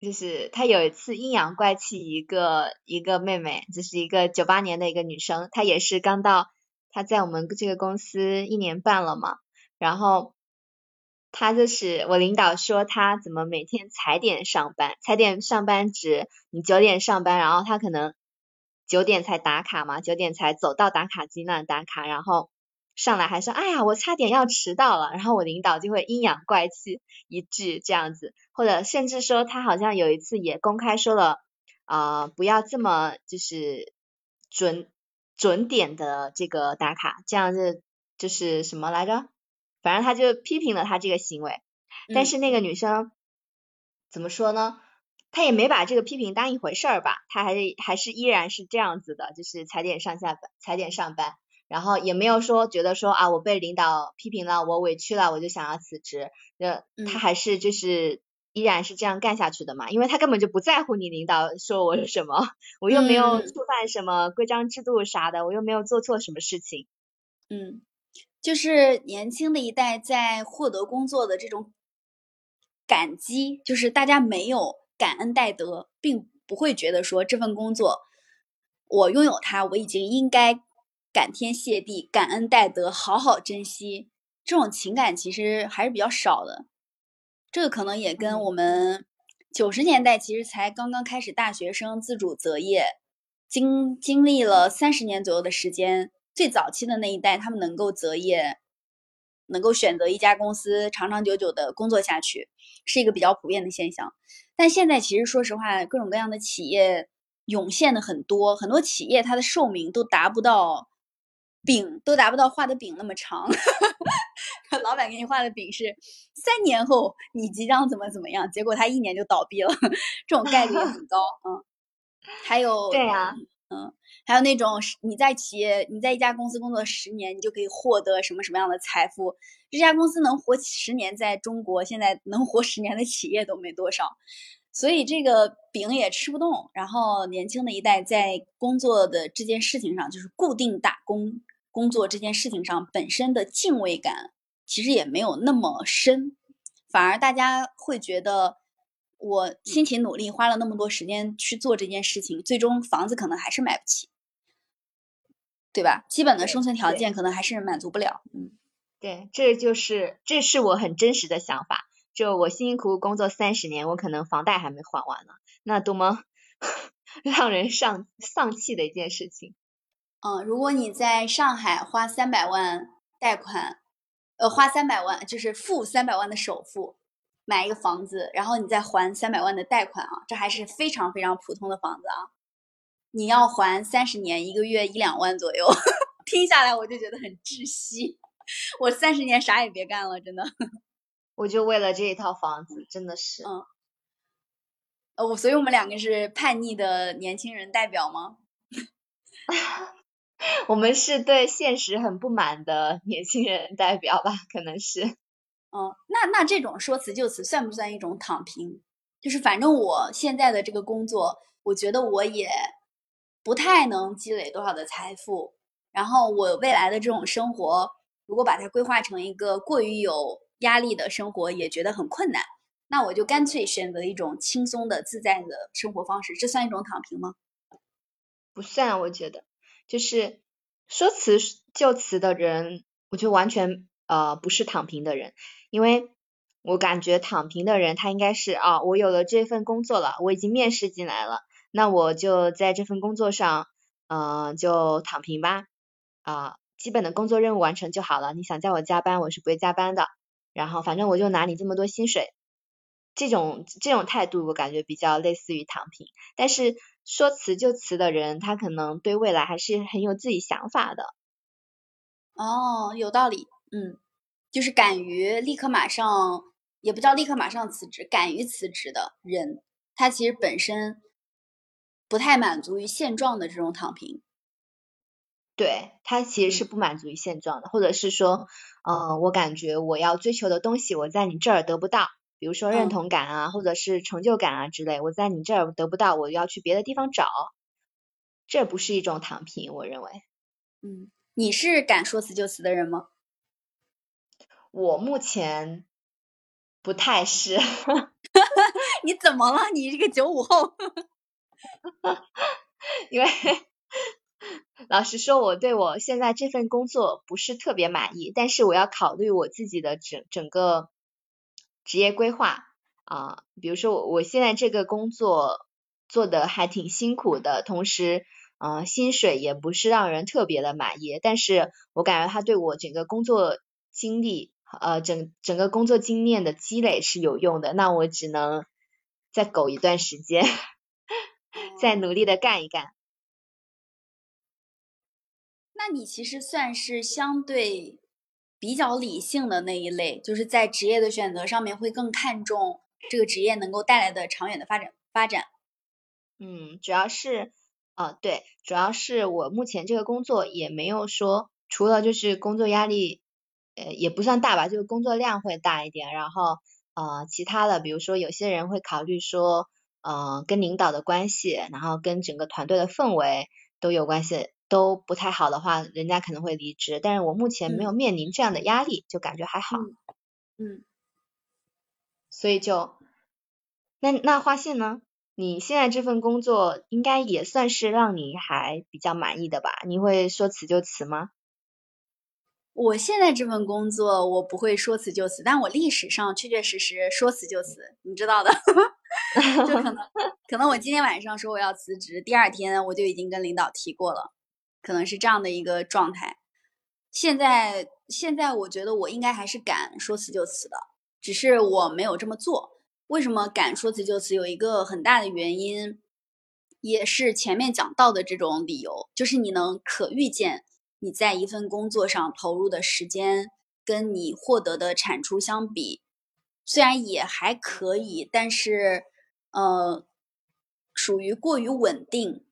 Speaker 2: 就是他有一次阴阳怪气一个一个妹妹，就是一个九八年的一个女生，她也是刚到，他在我们这个公司一年半了嘛，然后他就是我领导说他怎么每天踩点上班，踩点上班指你九点上班，然后他可能九点才打卡嘛，九点才走到打卡机那打卡，然后。上来还说，哎呀，我差点要迟到了，然后我领导就会阴阳怪气一句这样子，或者甚至说他好像有一次也公开说了，啊，不要这么就是准准点的这个打卡，这样子就是什么来着？反正他就批评了他这个行为，但是那个女生怎么说呢？她也没把这个批评当一回事儿吧，她还是还是依然是这样子的，就是踩点上下班，踩点上班。然后也没有说觉得说啊，我被领导批评了，我委屈了，我就想要辞职。那她还是就是依然是这样干下去的嘛，因为他根本就不在乎你领导说我什么，我又没有触犯什么规章制度啥的，我又没有做错什么事情。
Speaker 1: 嗯，就是年轻的一代在获得工作的这种感激，就是大家没有感恩戴德，并不会觉得说这份工作我拥有它，我已经应该。感天谢地，感恩戴德，好好珍惜，这种情感其实还是比较少的。这个可能也跟我们九十年代其实才刚刚开始大学生自主择业，经经历了三十年左右的时间，最早期的那一代他们能够择业，能够选择一家公司长长久久的工作下去，是一个比较普遍的现象。但现在其实说实话，各种各样的企业涌现的很多，很多企业它的寿命都达不到。饼都达不到画的饼那么长，*laughs* 老板给你画的饼是三年后你即将怎么怎么样，结果他一年就倒闭了，这种概率也很高。嗯，还有
Speaker 2: 对呀，
Speaker 1: 嗯，还有那种你在企业你在一家公司工作十年，你就可以获得什么什么样的财富？这家公司能活十年，在中国现在能活十年的企业都没多少，所以这个饼也吃不动。然后年轻的一代在工作的这件事情上，就是固定打工。工作这件事情上本身的敬畏感其实也没有那么深，反而大家会觉得我辛勤努力，花了那么多时间去做这件事情，最终房子可能还是买不起，对吧？基本的生存条件可能还是满足不了。嗯，
Speaker 2: 对，这就是这是我很真实的想法。就我辛辛苦苦工作三十年，我可能房贷还没还完呢，那多么 *laughs* 让人丧丧气的一件事情。
Speaker 1: 嗯，如果你在上海花三百万贷款，呃，花三百万就是付三百万的首付买一个房子，然后你再还三百万的贷款啊，这还是非常非常普通的房子啊。你要还三十年，一个月一两万左右，*laughs* 听下来我就觉得很窒息。我三十年啥也别干了，真的。*laughs*
Speaker 2: 我就为了这一套房子，真的是。
Speaker 1: 嗯。呃，我所以我们两个是叛逆的年轻人代表吗？*laughs*
Speaker 2: 我们是对现实很不满的年轻人代表吧？可能是。
Speaker 1: 嗯，那那这种说辞就辞算不算一种躺平？就是反正我现在的这个工作，我觉得我也不太能积累多少的财富，然后我未来的这种生活，如果把它规划成一个过于有压力的生活，也觉得很困难，那我就干脆选择一种轻松的、自在的生活方式，这算一种躺平吗？
Speaker 2: 不算，我觉得。就是说辞就辞的人，我觉得完全呃不是躺平的人，因为我感觉躺平的人他应该是啊，我有了这份工作了，我已经面试进来了，那我就在这份工作上嗯就躺平吧。啊，基本的工作任务完成就好了，你想叫我加班我是不会加班的，然后反正我就拿你这么多薪水，这种这种态度我感觉比较类似于躺平，但是。说辞就辞的人，他可能对未来还是很有自己想法的。
Speaker 1: 哦，有道理，嗯，就是敢于立刻马上，也不叫立刻马上辞职，敢于辞职的人，他其实本身不太满足于现状的这种躺平。
Speaker 2: 对他其实是不满足于现状的，或者是说，嗯，我感觉我要追求的东西，我在你这儿得不到。比如说认同感啊，或者是成就感啊之类，我在你这儿得不到，我要去别的地方找，这不是一种躺平，我认为。
Speaker 1: 嗯，你是敢说辞就辞的人吗？
Speaker 2: 我目前不太是。*laughs* *laughs*
Speaker 1: 你怎么了？你这个九五后？*laughs*
Speaker 2: 因为老实说，我对我现在这份工作不是特别满意，但是我要考虑我自己的整整个。职业规划啊，比如说我我现在这个工作做的还挺辛苦的，同时啊薪水也不是让人特别的满意，但是我感觉他对我整个工作经历呃整整个工作经验的积累是有用的，那我只能再苟一段时间，*laughs* 再努力的干一干。
Speaker 1: 那你其实算是相对。比较理性的那一类，就是在职业的选择上面会更看重这个职业能够带来的长远的发展发展。
Speaker 2: 嗯，主要是，啊对，主要是我目前这个工作也没有说，除了就是工作压力，呃也不算大吧，就是工作量会大一点，然后呃其他的，比如说有些人会考虑说，呃跟领导的关系，然后跟整个团队的氛围都有关系。都不太好的话，人家可能会离职。但是我目前没有面临这样的压力，就感觉还好。
Speaker 1: 嗯。
Speaker 2: 所以就，那那花信呢？你现在这份工作应该也算是让你还比较满意的吧？你会说辞就辞吗？
Speaker 1: 我现在这份工作我不会说辞就辞，但我历史上确确实实说辞就辞，你知道的。*laughs* 就可能可能我今天晚上说我要辞职，第二天我就已经跟领导提过了。可能是这样的一个状态。现在，现在我觉得我应该还是敢说辞就辞的，只是我没有这么做。为什么敢说辞就辞？有一个很大的原因，也是前面讲到的这种理由，就是你能可预见你在一份工作上投入的时间跟你获得的产出相比，虽然也还可以，但是呃，属于过于稳定。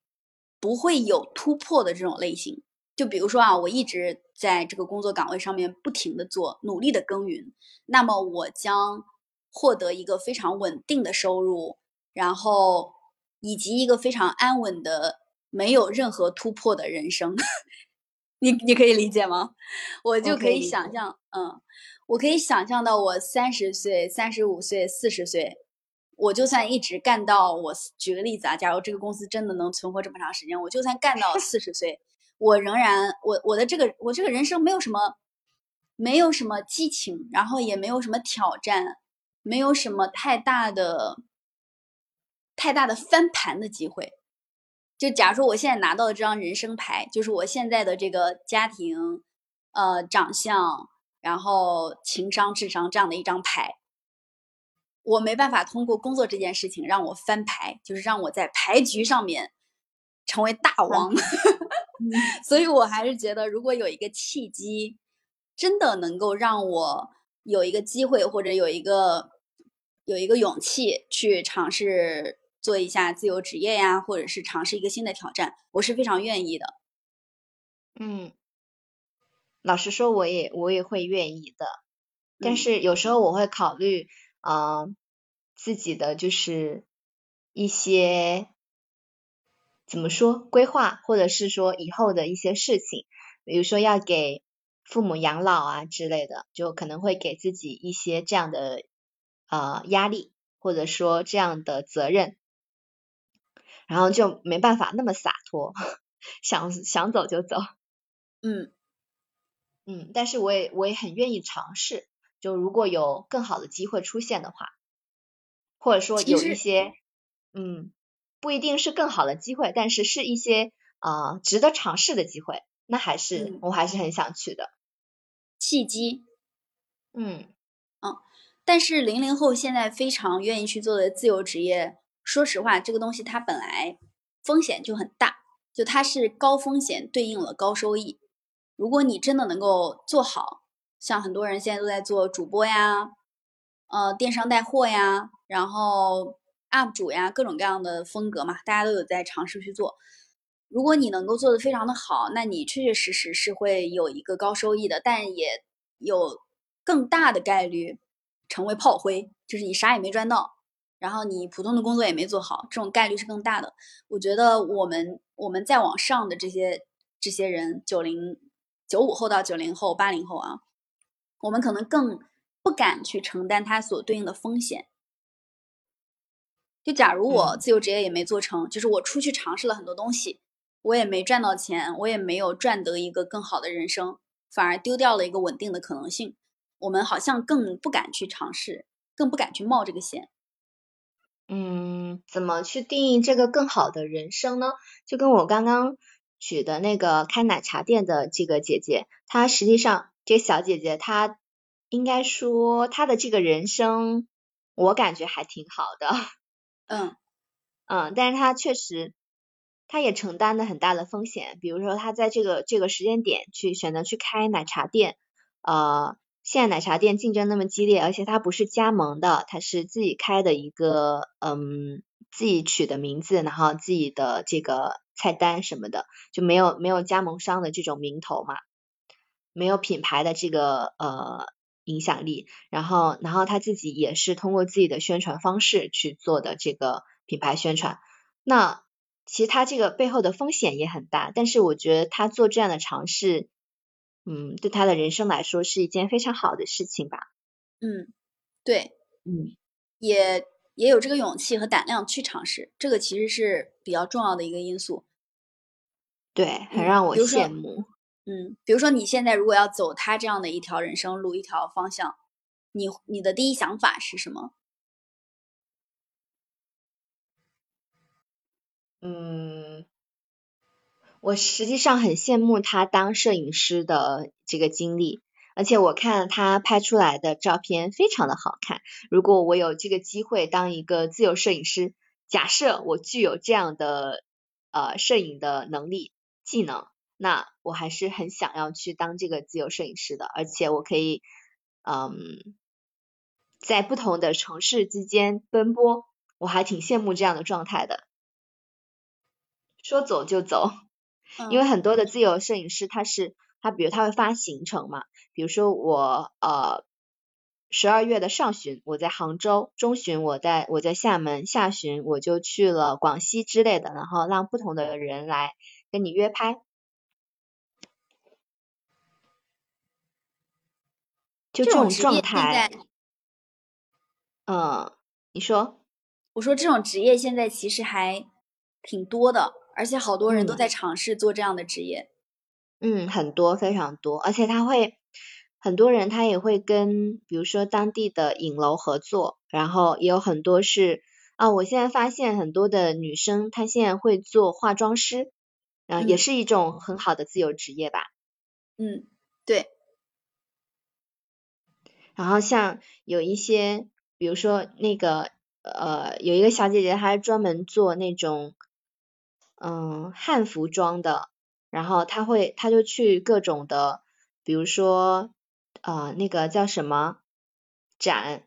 Speaker 1: 不会有突破的这种类型，就比如说啊，我一直在这个工作岗位上面不停的做，努力的耕耘，那么我将获得一个非常稳定的收入，然后以及一个非常安稳的、没有任何突破的人生。*laughs* 你你可以理解吗？我就可以想象，嗯，我可以想象到我三十岁、三十五岁、四十岁，我就算一直干到我举个例子啊，假如这个公司真的能存活这么长时间，我就算干到四十岁，我仍然我我的这个我这个人生没有什么没有什么激情，然后也没有什么挑战，没有什么太大的太大的翻盘的机会。就假如说我现在拿到的这张人生牌，就是我现在的这个家庭、呃长相，然后情商、智商这样的一张牌，我没办法通过工作这件事情让我翻牌，就是让我在牌局上面成为大王。*laughs* 所以我还是觉得，如果有一个契机，真的能够让我有一个机会，或者有一个有一个勇气去尝试。做一下自由职业呀，或者是尝试一个新的挑战，我是非常愿意的。
Speaker 2: 嗯，老实说，我也我也会愿意的，但是有时候我会考虑啊自己的就是一些怎么说规划，或者是说以后的一些事情，比如说要给父母养老啊之类的，就可能会给自己一些这样的呃压力，或者说这样的责任。然后就没办法那么洒脱，想想走就走。
Speaker 1: 嗯
Speaker 2: 嗯，但是我也我也很愿意尝试，就如果有更好的机会出现的话，或者说有一些嗯不一定是更好的机会，但是是一些啊值得尝试的机会，那还是我还是很想去的
Speaker 1: 契机。
Speaker 2: 嗯
Speaker 1: 嗯，但是零零后现在非常愿意去做的自由职业。说实话，这个东西它本来风险就很大，就它是高风险对应了高收益。如果你真的能够做好，像很多人现在都在做主播呀，呃，电商带货呀，然后 UP 主呀，各种各样的风格嘛，大家都有在尝试去做。如果你能够做得非常的好，那你确确实实是会有一个高收益的，但也有更大的概率成为炮灰，就是你啥也没赚到。然后你普通的工作也没做好，这种概率是更大的。我觉得我们我们再往上的这些这些人，九零九五后到九零后、八零后啊，我们可能更不敢去承担它所对应的风险。就假如我自由职业也没做成，就是我出去尝试了很多东西，我也没赚到钱，我也没有赚得一个更好的人生，反而丢掉了一个稳定的可能性。我们好像更不敢去尝试，更不敢去冒这个险。
Speaker 2: 嗯，怎么去定义这个更好的人生呢？就跟我刚刚举的那个开奶茶店的这个姐姐，她实际上这个小姐姐，她应该说她的这个人生，我感觉还挺好的。*laughs*
Speaker 1: 嗯
Speaker 2: 嗯，但是她确实，她也承担了很大的风险，比如说她在这个这个时间点去选择去开奶茶店，呃。现在奶茶店竞争那么激烈，而且她不是加盟的，她是自己开的一个，嗯，自己取的名字，然后自己的这个菜单什么的，就没有没有加盟商的这种名头嘛，没有品牌的这个呃影响力，然后然后他自己也是通过自己的宣传方式去做的这个品牌宣传，那其实他这个背后的风险也很大，但是我觉得他做这样的尝试。嗯，对他的人生来说是一件非常好的事情吧。
Speaker 1: 嗯，对，
Speaker 2: 嗯，
Speaker 1: 也也有这个勇气和胆量去尝试，这个其实是比较重要的一个因素。
Speaker 2: 对，很让我羡慕。
Speaker 1: 嗯，嗯比如说你现在如果要走他这样的一条人生路、一条方向，你你的第一想法是什么？
Speaker 2: 嗯。我实际上很羡慕他当摄影师的这个经历，而且我看他拍出来的照片非常的好看。如果我有这个机会当一个自由摄影师，假设我具有这样的呃摄影的能力技能，那我还是很想要去当这个自由摄影师的。而且我可以嗯在不同的城市之间奔波，我还挺羡慕这样的状态的。说走就走。因为很多的自由摄影师，他是他，比如他会发行程嘛，比如说我呃十二月的上旬我在杭州，中旬我在我在厦门，下旬我就去了广西之类的，然后让不同的人来跟你约拍，就
Speaker 1: 这
Speaker 2: 种状态，嗯，你说，
Speaker 1: 我说这种职业现在其实还挺多的，而且好多人都
Speaker 2: 嗯
Speaker 1: 在尝试做这样的职业。
Speaker 2: 嗯，很多非常多，而且他会很多人他也会跟比如说当地的影楼合作，然后也有很多是啊，我现在发现很多的女生她现在会做化妆师，啊、也
Speaker 1: 嗯
Speaker 2: 是一种很好的自由职业吧。
Speaker 1: 嗯，对，
Speaker 2: 然后像有一些，比如说那个呃，有一个小姐姐，她是专门做那种嗯汉服装的，然后她会，她就去各种的，比如说呃那个叫什么展，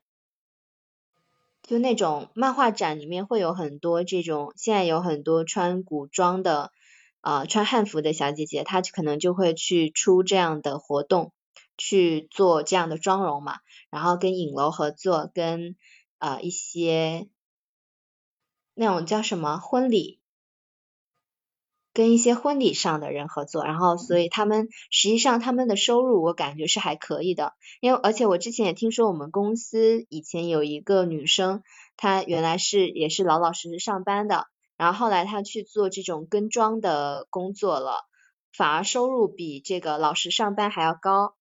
Speaker 2: 就那种漫画展里面会有很多这种，现在有很多穿古装的呃穿汉服的小姐姐，她可能就会去出这样的活动。去做这样的妆容嘛，然后跟影楼合作，跟呃一些那种叫什么婚礼，跟一些婚礼上的人合作，然后所以他们实际上他们的收入我感觉是还可以的，因为而且我之前也听说我们公司以前有一个女生，她原来是也是老老实实上班的，然后后来她去做这种跟妆的工作了，反而收入比这个老实上班还要高。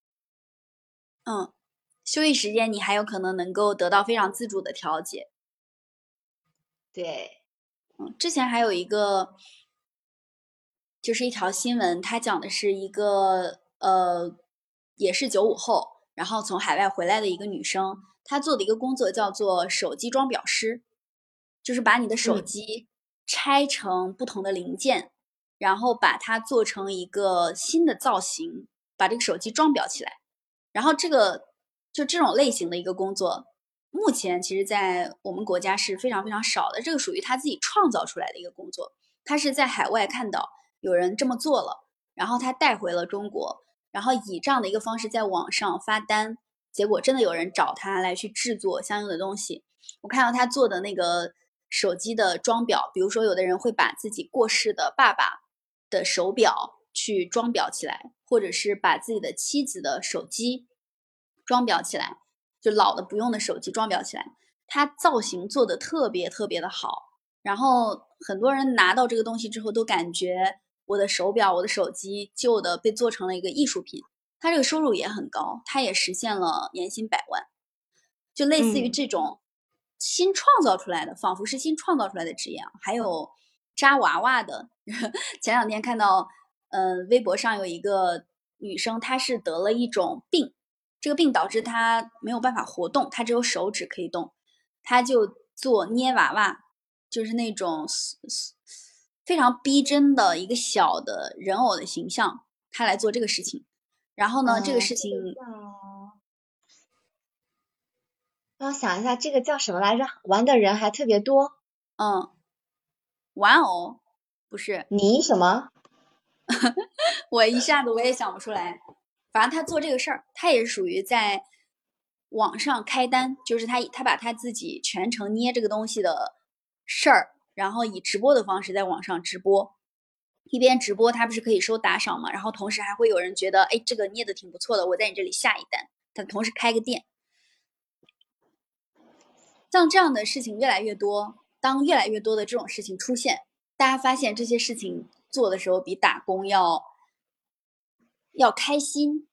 Speaker 1: 嗯，休息时间你还有可能能够得到非常自主的调节。
Speaker 2: 对，
Speaker 1: 嗯，之前还有一个，就是一条新闻，它讲的是一个呃，也是九五后，然后从海外回来的一个女生，她做的一个工作叫做手机装裱师，就是把你的手
Speaker 2: 嗯
Speaker 1: 机拆成不同的零件，然后把它做成一个新的造型，把这个手机装裱起来。然后这个就这种类型的一个工作，目前其实在我们国家是非常非常少的。这个属于他自己创造出来的一个工作，他是在海外看到有人这么做了，然后他带回了中国，然后以这样的一个方式在网上发单，结果真的有人找他来去制作相应的东西。我看到他做的那个手机的装裱，比如说有的人会把自己过世的爸爸的手表去装裱起来，或者是把自己的妻子的手机装裱起来，就老的不用的手机装裱起来，它造型做的特别特别的好。然后很多人拿到这个东西之后，都感觉我的手表、我的手机旧的被做成了一个艺术品。他这个收入也很高，他也实现了年薪百万，就类似于
Speaker 2: 嗯
Speaker 1: 这种新创造出来的，仿佛是新创造出来的职业啊。还有扎娃娃的，*laughs* 前两天看到，嗯、微博上有一个女生，她是得了一种病，这个病导致她没有办法活动，她只有手指可以动，她就做捏娃娃，就是那种非常逼真的一个小的人偶的形象，她来做这个事情。然后呢，这个
Speaker 2: 呃
Speaker 1: 事情
Speaker 2: 让我想一下，这个叫什么来着？玩的人还特别多。
Speaker 1: 嗯，玩偶不是，
Speaker 2: 你什么？*laughs*
Speaker 1: 我一下子我也想不出来。反正他做这个事儿，他也是属于在网上开单，就是他他把他自己全程捏这个东西的事儿，然后以直播的方式在网上直播。一边直播，他不是可以收打赏嘛？然后同时还会有人觉得，哎，这个捏的挺不错的，我在你这里下一单。他同时开个店，像这样的事情越来越多，当越来越多的这种事情出现，大家发现这些事情做的时候比打工要要开心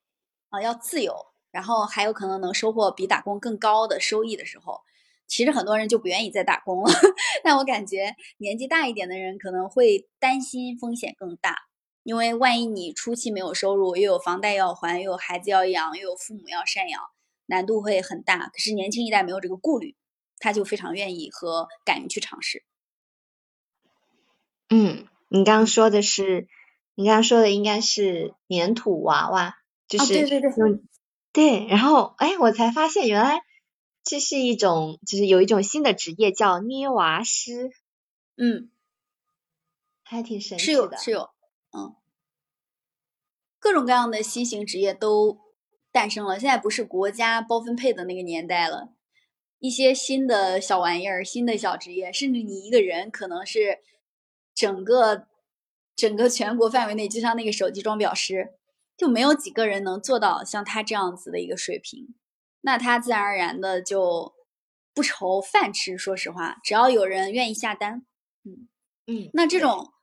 Speaker 1: 啊，要自由，然后还有可能能收获比打工更高的收益的时候，其实很多人就不愿意再打工了。*laughs* 但我感觉年纪大一点的人可能会担心风险更大，因为万一你初期没有收入，又有房贷要还，又有孩子要养，又有父母要赡养，难度会很大。可是年轻一代没有这个顾虑，他就非常愿意和敢于去尝试。
Speaker 2: 嗯，你刚刚说的是，你刚刚说的应该是粘土娃娃，就
Speaker 1: 啊，
Speaker 2: 是
Speaker 1: 对对对，
Speaker 2: 对，然后哎，我才发现原来这是一种，就是有一种新的职业叫捏娃师，
Speaker 1: 嗯，
Speaker 2: 还挺神奇的。
Speaker 1: 有是有，嗯，各种各样的新型职业都诞生了。现在不是国家包分配的那个年代了，一些新的小玩意儿、新的小职业，甚至你一个人可能是整个整个全国范围内，就像那个手机装裱师，就没有几个人能做到像他这样子的一个水平。那他自然而然的就不愁饭吃。说实话，只要有人愿意下单，
Speaker 2: 嗯嗯，
Speaker 1: 那这种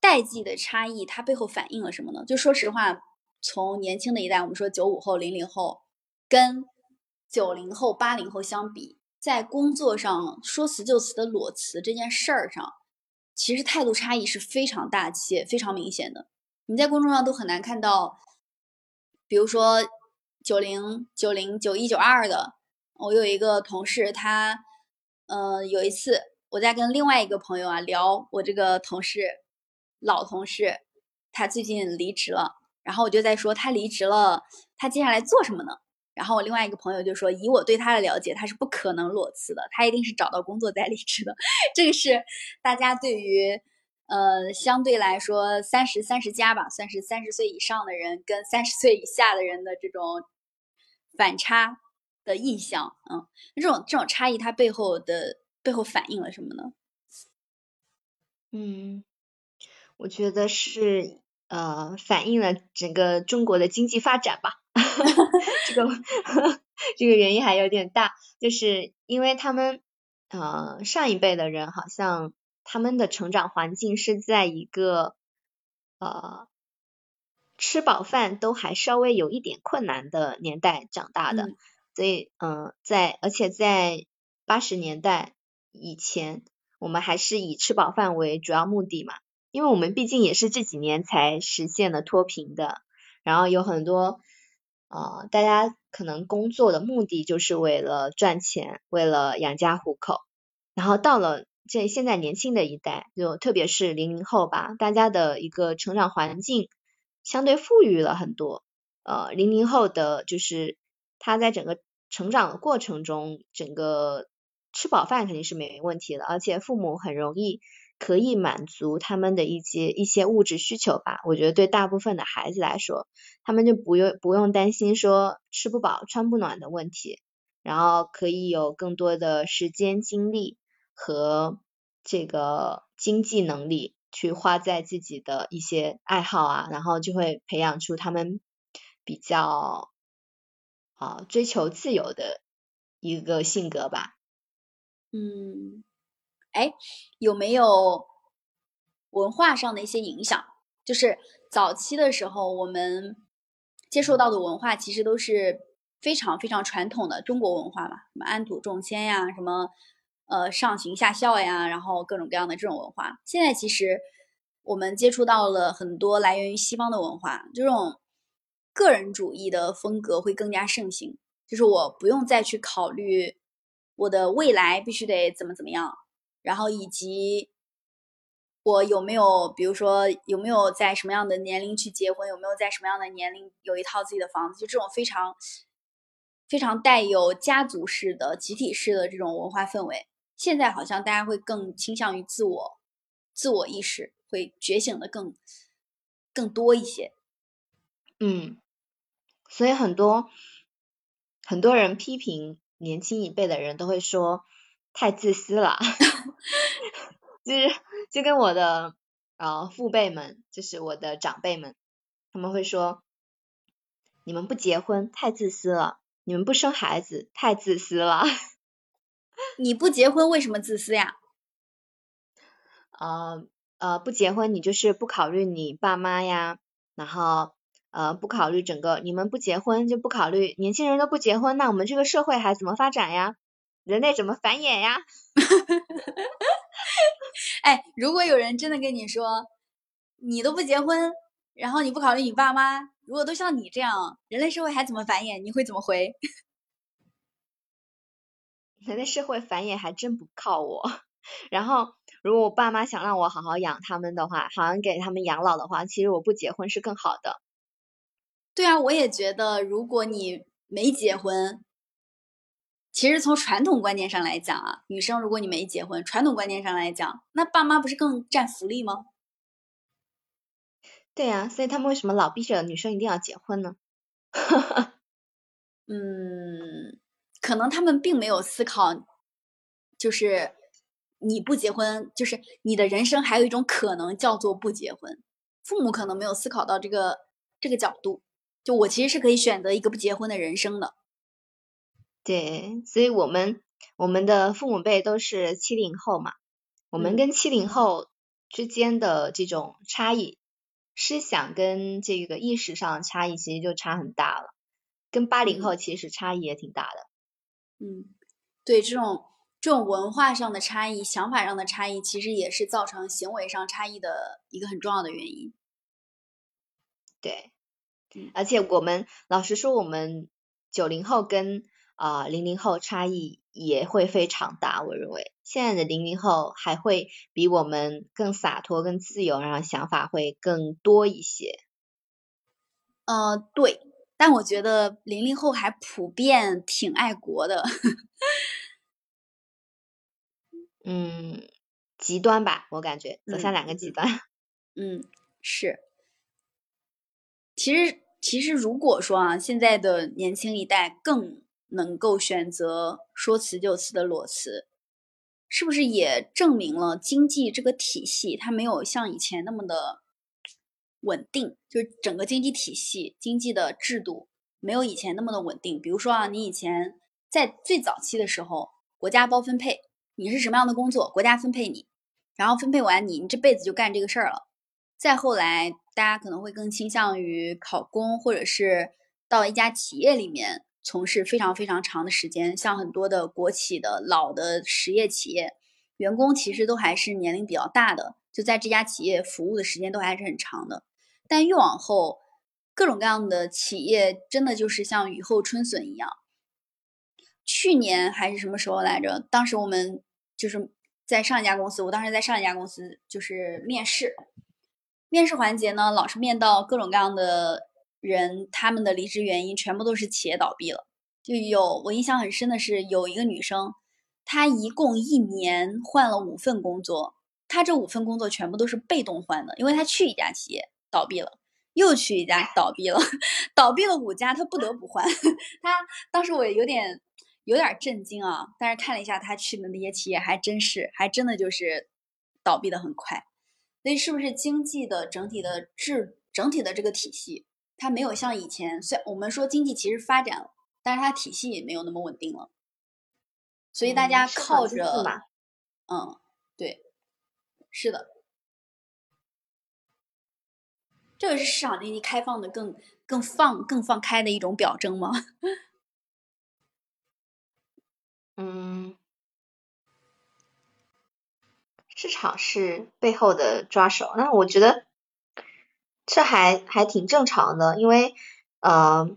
Speaker 1: 代际的差异，它背后反映了什么呢？就说实话，从年轻的一代，我们说九五后、零零后，跟九零后、八零后相比，在工作上说辞就辞的裸辞这件事儿上，其实态度差异是非常大且非常明显的。你在公众上都很难看到，比如说九零、九零、九一、九二的。我有一个同事，他，嗯，有一次我在跟另外一个朋友啊聊我这个同事，老同事，他最近离职了，然后我就在说他离职了，他接下来做什么呢？然后我另外一个朋友就说，以我对他的了解，他是不可能裸辞的，他一定是找到工作再离职的。*laughs* 这个是大家对于。呃，相对来说，三十三十加吧，算是三十岁以上的人跟三十岁以下的人的这种反差的印象，嗯，这种这种差异，它背后的背后反映了什么呢？
Speaker 2: 嗯，我觉得是呃，反映了整个中国的经济发展吧。*laughs* 这个 *laughs* 这个原因还有点大，就是因为他们呃上一辈的人好像。他们的成长环境是在一个呃吃饱饭都还稍微有一点困难的年代长大的，所以嗯，在而且在八十年代以前，我们还是以吃饱饭为主要目的嘛，因为我们毕竟也是这几年才实现了脱贫的，然后有很多呃大家可能工作的目的就是为了赚钱，为了养家糊口，然后到了。这现在年轻的一代，就特别是零零后吧，大家的一个成长环境相对富裕了很多。呃，零零后的就是他在整个成长的过程中，整个吃饱饭肯定是没问题的，而且父母很容易可以满足他们的一些一些物质需求吧。我觉得对大部分的孩子来说，他们就不用不用担心说吃不饱穿不暖的问题，然后可以有更多的时间精力。和这个经济能力去花在自己的一些爱好啊，然后就会培养出他们比较啊追求自由的一个性格吧。
Speaker 1: 嗯，哎，有没有文化上的一些影响？就是早期的时候，我们接受到的文化其实都是非常非常传统的中国文化嘛，什么安土重迁呀，什么。呃，上行下效呀，然后各种各样的这种文化。现在其实我们接触到了很多来源于西方的文化，这种个人主义的风格会更加盛行。就是我不用再去考虑我的未来必须得怎么怎么样，然后以及我有没有，比如说有没有在什么样的年龄去结婚，有没有在什么样的年龄有一套自己的房子，就这种非常非常带有家族式的、集体式的这种文化氛围。现在好像大家会更倾向于自我、自我意识会觉醒的更更多一些。
Speaker 2: 嗯，所以很多很多人批评年轻一辈的人都会说太自私了，*laughs* 就是就跟我的呃父辈们，就是我的长辈们，他们会说你们不结婚太自私了，你们不生孩子太自私了。
Speaker 1: 你不结婚为什么自私呀？*laughs*
Speaker 2: 呃呃，不结婚你就是不考虑你爸妈呀，然后呃不考虑整个，你们不结婚就不考虑年轻人都不结婚，那我们这个社会还怎么发展呀？人类怎么繁衍呀？*laughs*
Speaker 1: 哎，如果有人真的跟你说你都不结婚，然后你不考虑你爸妈，如果都像你这样，人类社会还怎么繁衍？你会怎么回？*laughs*
Speaker 2: 人类社会繁衍还真不靠我。然后，如果我爸妈想让我好好养他们的话，好像给他们养老的话，其实我不结婚是更好的。
Speaker 1: 对啊，我也觉得，如果你没结婚，其实从传统观念上来讲啊，女生如果你没结婚，传统观念上来讲，那爸妈不是更占福利吗？
Speaker 2: 对呀，所以他们为什么老逼着女生一定要结婚呢？*laughs*
Speaker 1: 嗯。可能他们并没有思考，就是你不结婚，就是你的人生还有一种可能叫做不结婚。父母可能没有思考到这个这个角度，就我其实是可以选择一个不结婚的人生的。
Speaker 2: 对，所以我们我们的父母辈都是七零后嘛，我们跟七零后之间的这种差异，思想跟这个意识上差异其实就差很大了，跟八零后其实差异也挺大的。
Speaker 1: 嗯，对，这种这种文化上的差异、想法上的差异，其实也是造成行为上差异的一个很重要的原因。
Speaker 2: 对，而且我们老实说，我们九零后跟啊，零零后差异也会非常大，我认为现在的零零后还会比我们更洒脱、更自由，然后想法会更多一些。
Speaker 1: 呃，对，但我觉得零零后还普遍挺爱国的。
Speaker 2: 嗯，极端吧，我感觉走向两个极端。
Speaker 1: 嗯，是。其实，其实如果说啊，现在的年轻一代更。能够选择说辞就辞的裸辞，是不是也证明了经济这个体系它没有像以前那么的稳定？就是整个经济体系、经济的制度没有以前那么的稳定。比如说啊，你以前在最早期的时候，国家包分配，你是什么样的工作，国家分配你，然后分配完你，你这辈子就干这个事儿了。再后来，大家可能会更倾向于考公，或者是到一家企业里面。从事非常非常长的时间，像很多的国企的老的实业企业，员工其实都还是年龄比较大的，就在这家企业服务的时间都还是很长的。但越往后，各种各样的企业真的就是像雨后春笋一样。去年还是什么时候来着？当时我们就是在上一家公司，我当时在上一家公司就是面试，面试环节呢，老是面到各种各样的。人他们的离职原因全部都是企业倒闭了，就有我印象很深的是有一个女生，她一共一年换了五份工作，她这五份工作全部都是被动换的，因为她去一家企业倒闭了，又去一家倒闭了，*laughs* 倒闭了五家，她不得不换。*laughs* 她当时我有点有点震惊啊，但是看了一下她去的那些企业，还真是还真的就是倒闭的很快，所以是不是经济的整体的制整体的这个体系？它没有像以前，虽然我们说经济其实发展了，但是它体系也没有那么稳定了，所以大家靠着，嗯，对，是的，这个是市场经济开放的更更放更放开的一种表征吗？*laughs*
Speaker 2: 嗯，市场是背后的抓手，那我觉得。这还还挺正常的，因为呃，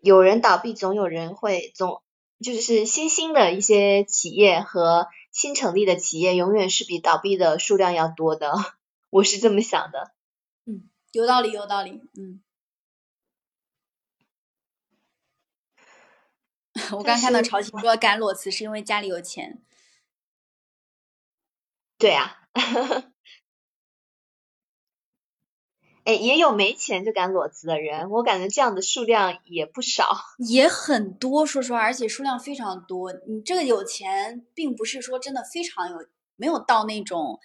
Speaker 2: 有人倒闭，总有人会总就是新兴的一些企业和新成立的企业，永远是比倒闭的数量要多的，*laughs* 我是这么想的。
Speaker 1: 嗯，有道理，有道理。嗯，*laughs* 我刚看到朝晴说敢裸辞是因为家里有钱。
Speaker 2: 对啊。*laughs* 哎，也有没钱就敢裸辞的人，我感觉这样的数量也不少，*laughs*
Speaker 1: 也很多。说实话，而且数量非常多。你这个有钱，并不是说真的非常有，没有到那种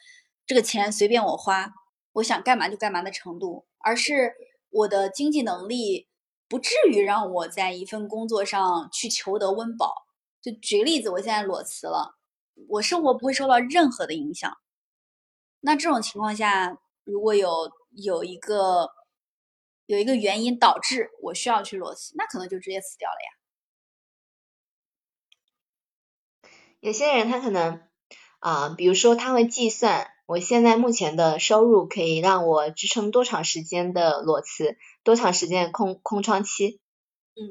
Speaker 1: 这个钱随便我花，我想干嘛就干嘛的程度，而是我的经济能力不至于让我在一份工作上去求得温饱。就举个例子，我现在裸辞了，我生活不会受到任何的影响。那这种情况下，如果有。有一个有一个原因导致我需要去裸辞，那可能就直接辞掉了呀。
Speaker 2: 有些人他可能啊，比如说他会计算我现在目前的收入可以让我支撑多长时间的裸辞，多长时间空空窗期，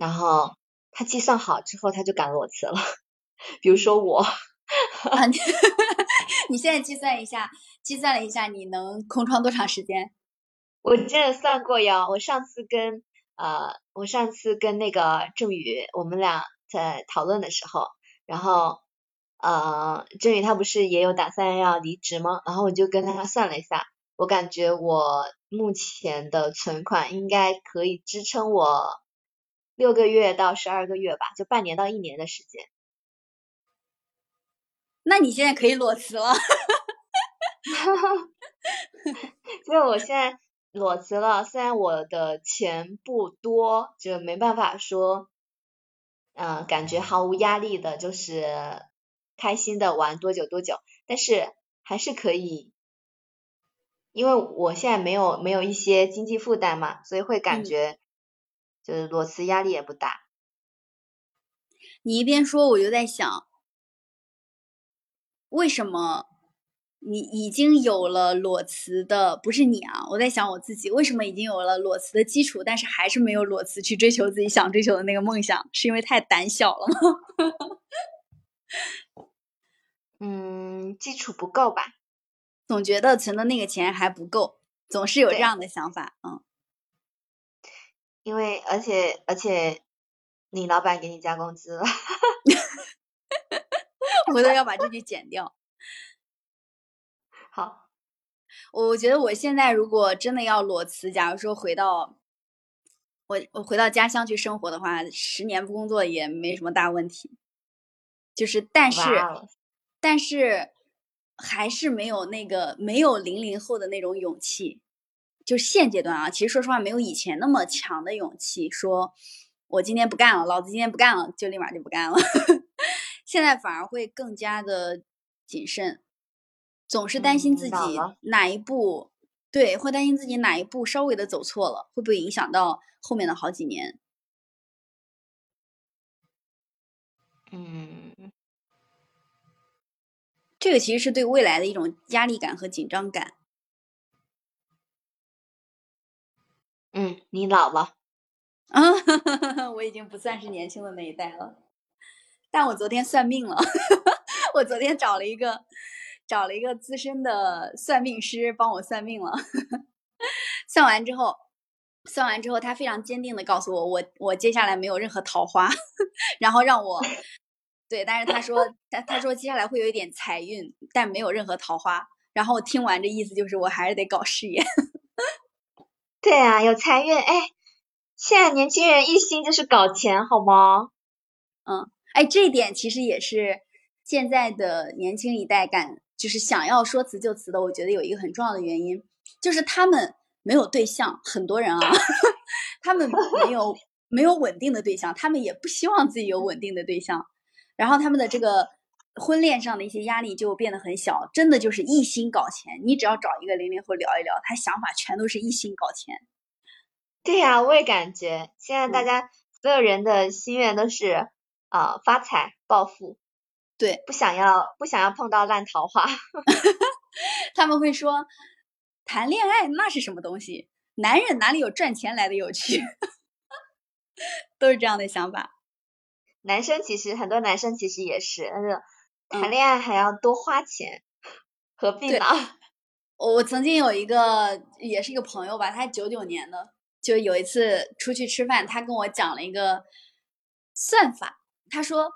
Speaker 2: 然后他计算好之后他就敢裸辞了。*laughs* 比如说我，啊 *laughs* *laughs*
Speaker 1: 你现在计算一下，计算了一下你能空窗多长时间？
Speaker 2: 我真的算过哟，我上次跟呃，我上次跟那个郑宇，我们俩在讨论的时候，然后呃，郑宇他不是也有打算要离职吗？然后我就跟他算了一下，我感觉我目前的存款应该可以支撑我六个月到十二个月吧，就半年到一年的时间。
Speaker 1: 那你现在可以裸辞了，*laughs* *laughs*
Speaker 2: 因为我现在。裸辞了，虽然我的钱不多，就没办法说，嗯，感觉毫无压力的，就是开心的玩多久多久，但是还是可以，因为我现在没有没有一些经济负担嘛，所以会感觉就是裸辞压力也不大。
Speaker 1: 你一边说，我就在想，为什么你已经有了裸辞的，不是你啊？我在想我自己，为什么已经有了裸辞的基础，但是还是没有裸辞去追求自己想追求的那个梦想？是因为太胆小了吗？*laughs*
Speaker 2: 嗯，基础不够吧？
Speaker 1: 总觉得存的那个钱还不够，总是有这样的想法。嗯，
Speaker 2: 因为而且而且。你老板给你加工资了，*laughs*
Speaker 1: 回头要把这句剪掉。
Speaker 2: 好，
Speaker 1: 我觉得我现在如果真的要裸辞，假如说回到我我回到家乡去生活的话，十年不工作也没什么大问题。就是，但是但是还是没有那个没有零零后的那种勇气。就现阶段啊，其实说实话，没有以前那么强的勇气说。我今天不干了，老子今天不干了，就立马就不干了。*laughs* 现在反而会更加的谨慎，总是担心自己哪一步，对，会担心自己哪一步稍微的走错了，会不会影响到后面的好几年？
Speaker 2: 嗯，
Speaker 1: 这个其实是对未来的一种压力感和紧张感。
Speaker 2: 嗯，你老了。
Speaker 1: 啊，*laughs* 我已经不算是年轻的那一代了，但我昨天算命了，*laughs* 我昨天找了一个找了一个资深的算命师帮我算命了，*laughs* 算完之后，算完之后，他非常坚定的告诉我，我我接下来没有任何桃花，*laughs* 然后让我对，但是他说他他说接下来会有一点财运，但没有任何桃花，然后听完这意思就是我还是得搞事业，*laughs*
Speaker 2: 对啊，有财运，哎。现在年轻人一心就是搞钱，好吗？
Speaker 1: 嗯，哎，这一点其实也是现在的年轻一代干，就是想要说辞就辞的。我觉得有一个很重要的原因，就是他们没有对象，很多人啊，*laughs* 他们没有 *laughs* 没有稳定的对象，他们也不希望自己有稳定的对象，然后他们的这个婚恋上的一些压力就变得很小，真的就是一心搞钱。你只要找一个零零后聊一聊，他想法全都是一心搞钱。
Speaker 2: 对呀，我也感觉现在大家所有人的心愿都是啊发财暴富，
Speaker 1: 对，
Speaker 2: 不想要不想要碰到烂桃花。*laughs*
Speaker 1: 他们会说谈恋爱那是什么东西？男人哪里有赚钱来的有趣？*laughs* 都是这样的想法。
Speaker 2: 男生其实很多男生其实也是，但是谈恋爱还要多花钱，何必呢？*laughs*
Speaker 1: 我我曾经有一个也是一个朋友吧，他九九年的。就有一次出去吃饭，他跟我讲了一个算法。他说，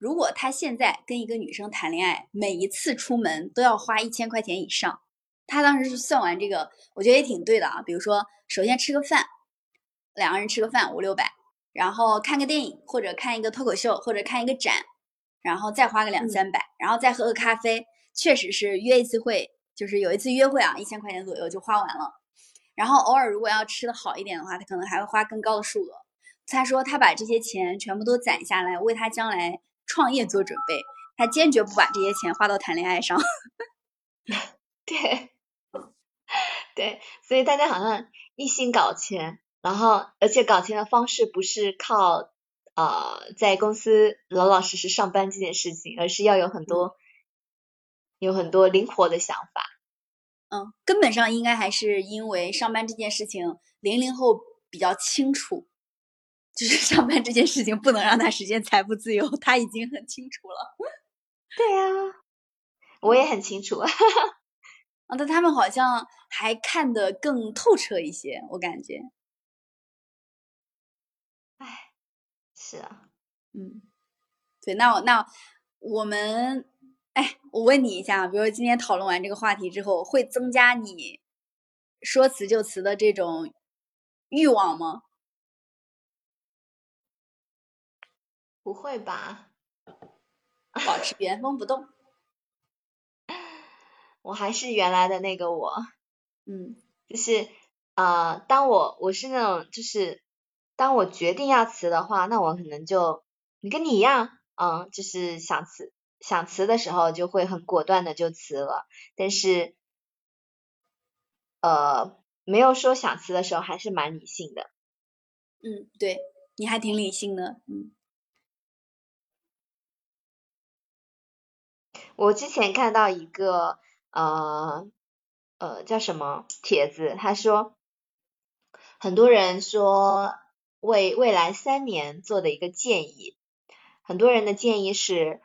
Speaker 1: 如果他现在跟一个女生谈恋爱，每一次出门都要花一千块钱以上。他当时是算完这个，我觉得也挺对的啊。比如说，首先吃个饭，两个人吃个饭五六百，然后看个电影或者看一个脱口秀或者看一个展，然后再花个两三百，然后再喝个咖啡，确实是约一次会，就是有一次约会啊，一千块钱左右就花完了。然后偶尔如果要吃的好一点的话，他可能还会花更高的数额。他说他把这些钱全部都攒下来，为他将来创业做准备。他坚决不把这些钱花到谈恋爱上。*laughs*
Speaker 2: 对，*laughs* 对，所以大家好像一心搞钱，然后而且搞钱的方式不是靠呃在公司老老实实上班这件事情，而是要有很多有很多灵活的想法。
Speaker 1: 嗯，根本上应该还是因为上班这件事情，零零后比较清楚，就是 *laughs* 上班这件事情不能让他实现财富自由，他已经很清楚了。*laughs*
Speaker 2: 对呀，我也很清楚。*laughs* 啊，
Speaker 1: 但他们好像还看得更透彻一些，我感觉。
Speaker 2: 哎，是啊，
Speaker 1: 嗯，对，那我那我们。哎，我问你一下，比如今天讨论完这个话题之后，会增加你说辞就辞的这种欲望吗？
Speaker 2: 不会吧，
Speaker 1: 保持原封不动。*laughs*
Speaker 2: 我还是原来的那个我，
Speaker 1: 嗯，
Speaker 2: 就是呃，当我我是那种就是当我决定要辞的话，那我可能就你跟你一样，嗯，就是想辞想辞的时候就会很果断的就辞了，但是呃没有说想辞的时候还是蛮理性的。
Speaker 1: 嗯，对，你还挺理性的，嗯。
Speaker 2: 我之前看到一个呃呃叫什么帖子，他说很多人说为未来三年做的一个建议，很多人的建议是，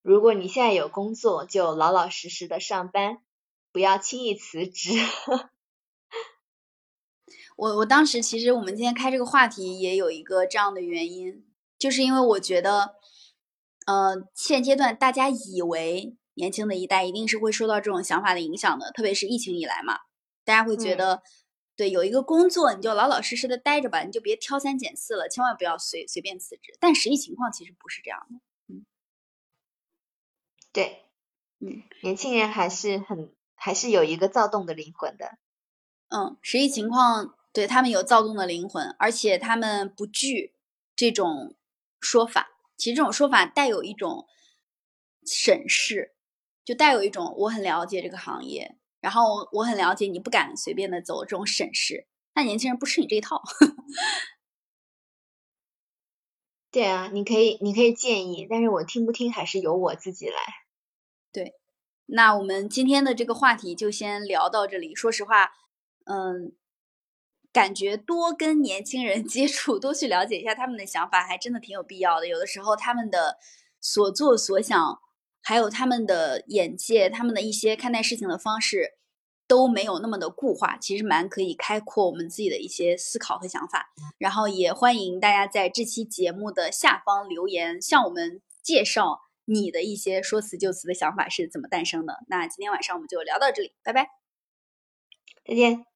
Speaker 2: 如果你现在有工作，就老老实实的上班，不要轻易辞职。*laughs*
Speaker 1: 我我当时其实我们今天开这个话题也有一个这样的原因，就是因为我觉得。呃，现阶段大家以为年轻的一代一定是会受到这种想法的影响的，特别是疫情以来嘛，大家会觉得，对，有一个工作你就老老实实的待着吧，你就别挑三拣四了，千万不要随随便辞职。但实际情况其实不是这样的，嗯，
Speaker 2: 对，嗯，年轻人还是很还是有一个躁动的灵魂的，
Speaker 1: 嗯，实际情况对他们有躁动的灵魂，而且他们不惧这种说法。其实这种说法带有一种审视，就带有一种我很了解这个行业，然后我很了解你不敢随便的走这种审视。但年轻人不吃你这一套。*laughs*
Speaker 2: 对啊，你可以你可以建议，但是我听不听还是由我自己来。
Speaker 1: 对，那我们今天的这个话题就先聊到这里。说实话，嗯。感觉多跟年轻人 *laughs* 接触，多去了解一下他们的想法，还真的挺有必要的。有的时候他们的所作所想，还有他们的眼界，他们的一些看待事情的方式，都没有那么的固化，其实蛮可以开阔我们自己的一些思考和想法。然后也欢迎大家在这期节目的下方留言，向我们介绍你的一些说辞就辞的想法是怎么诞生的。那今天晚上我们就聊到这里，拜拜，
Speaker 2: 再见。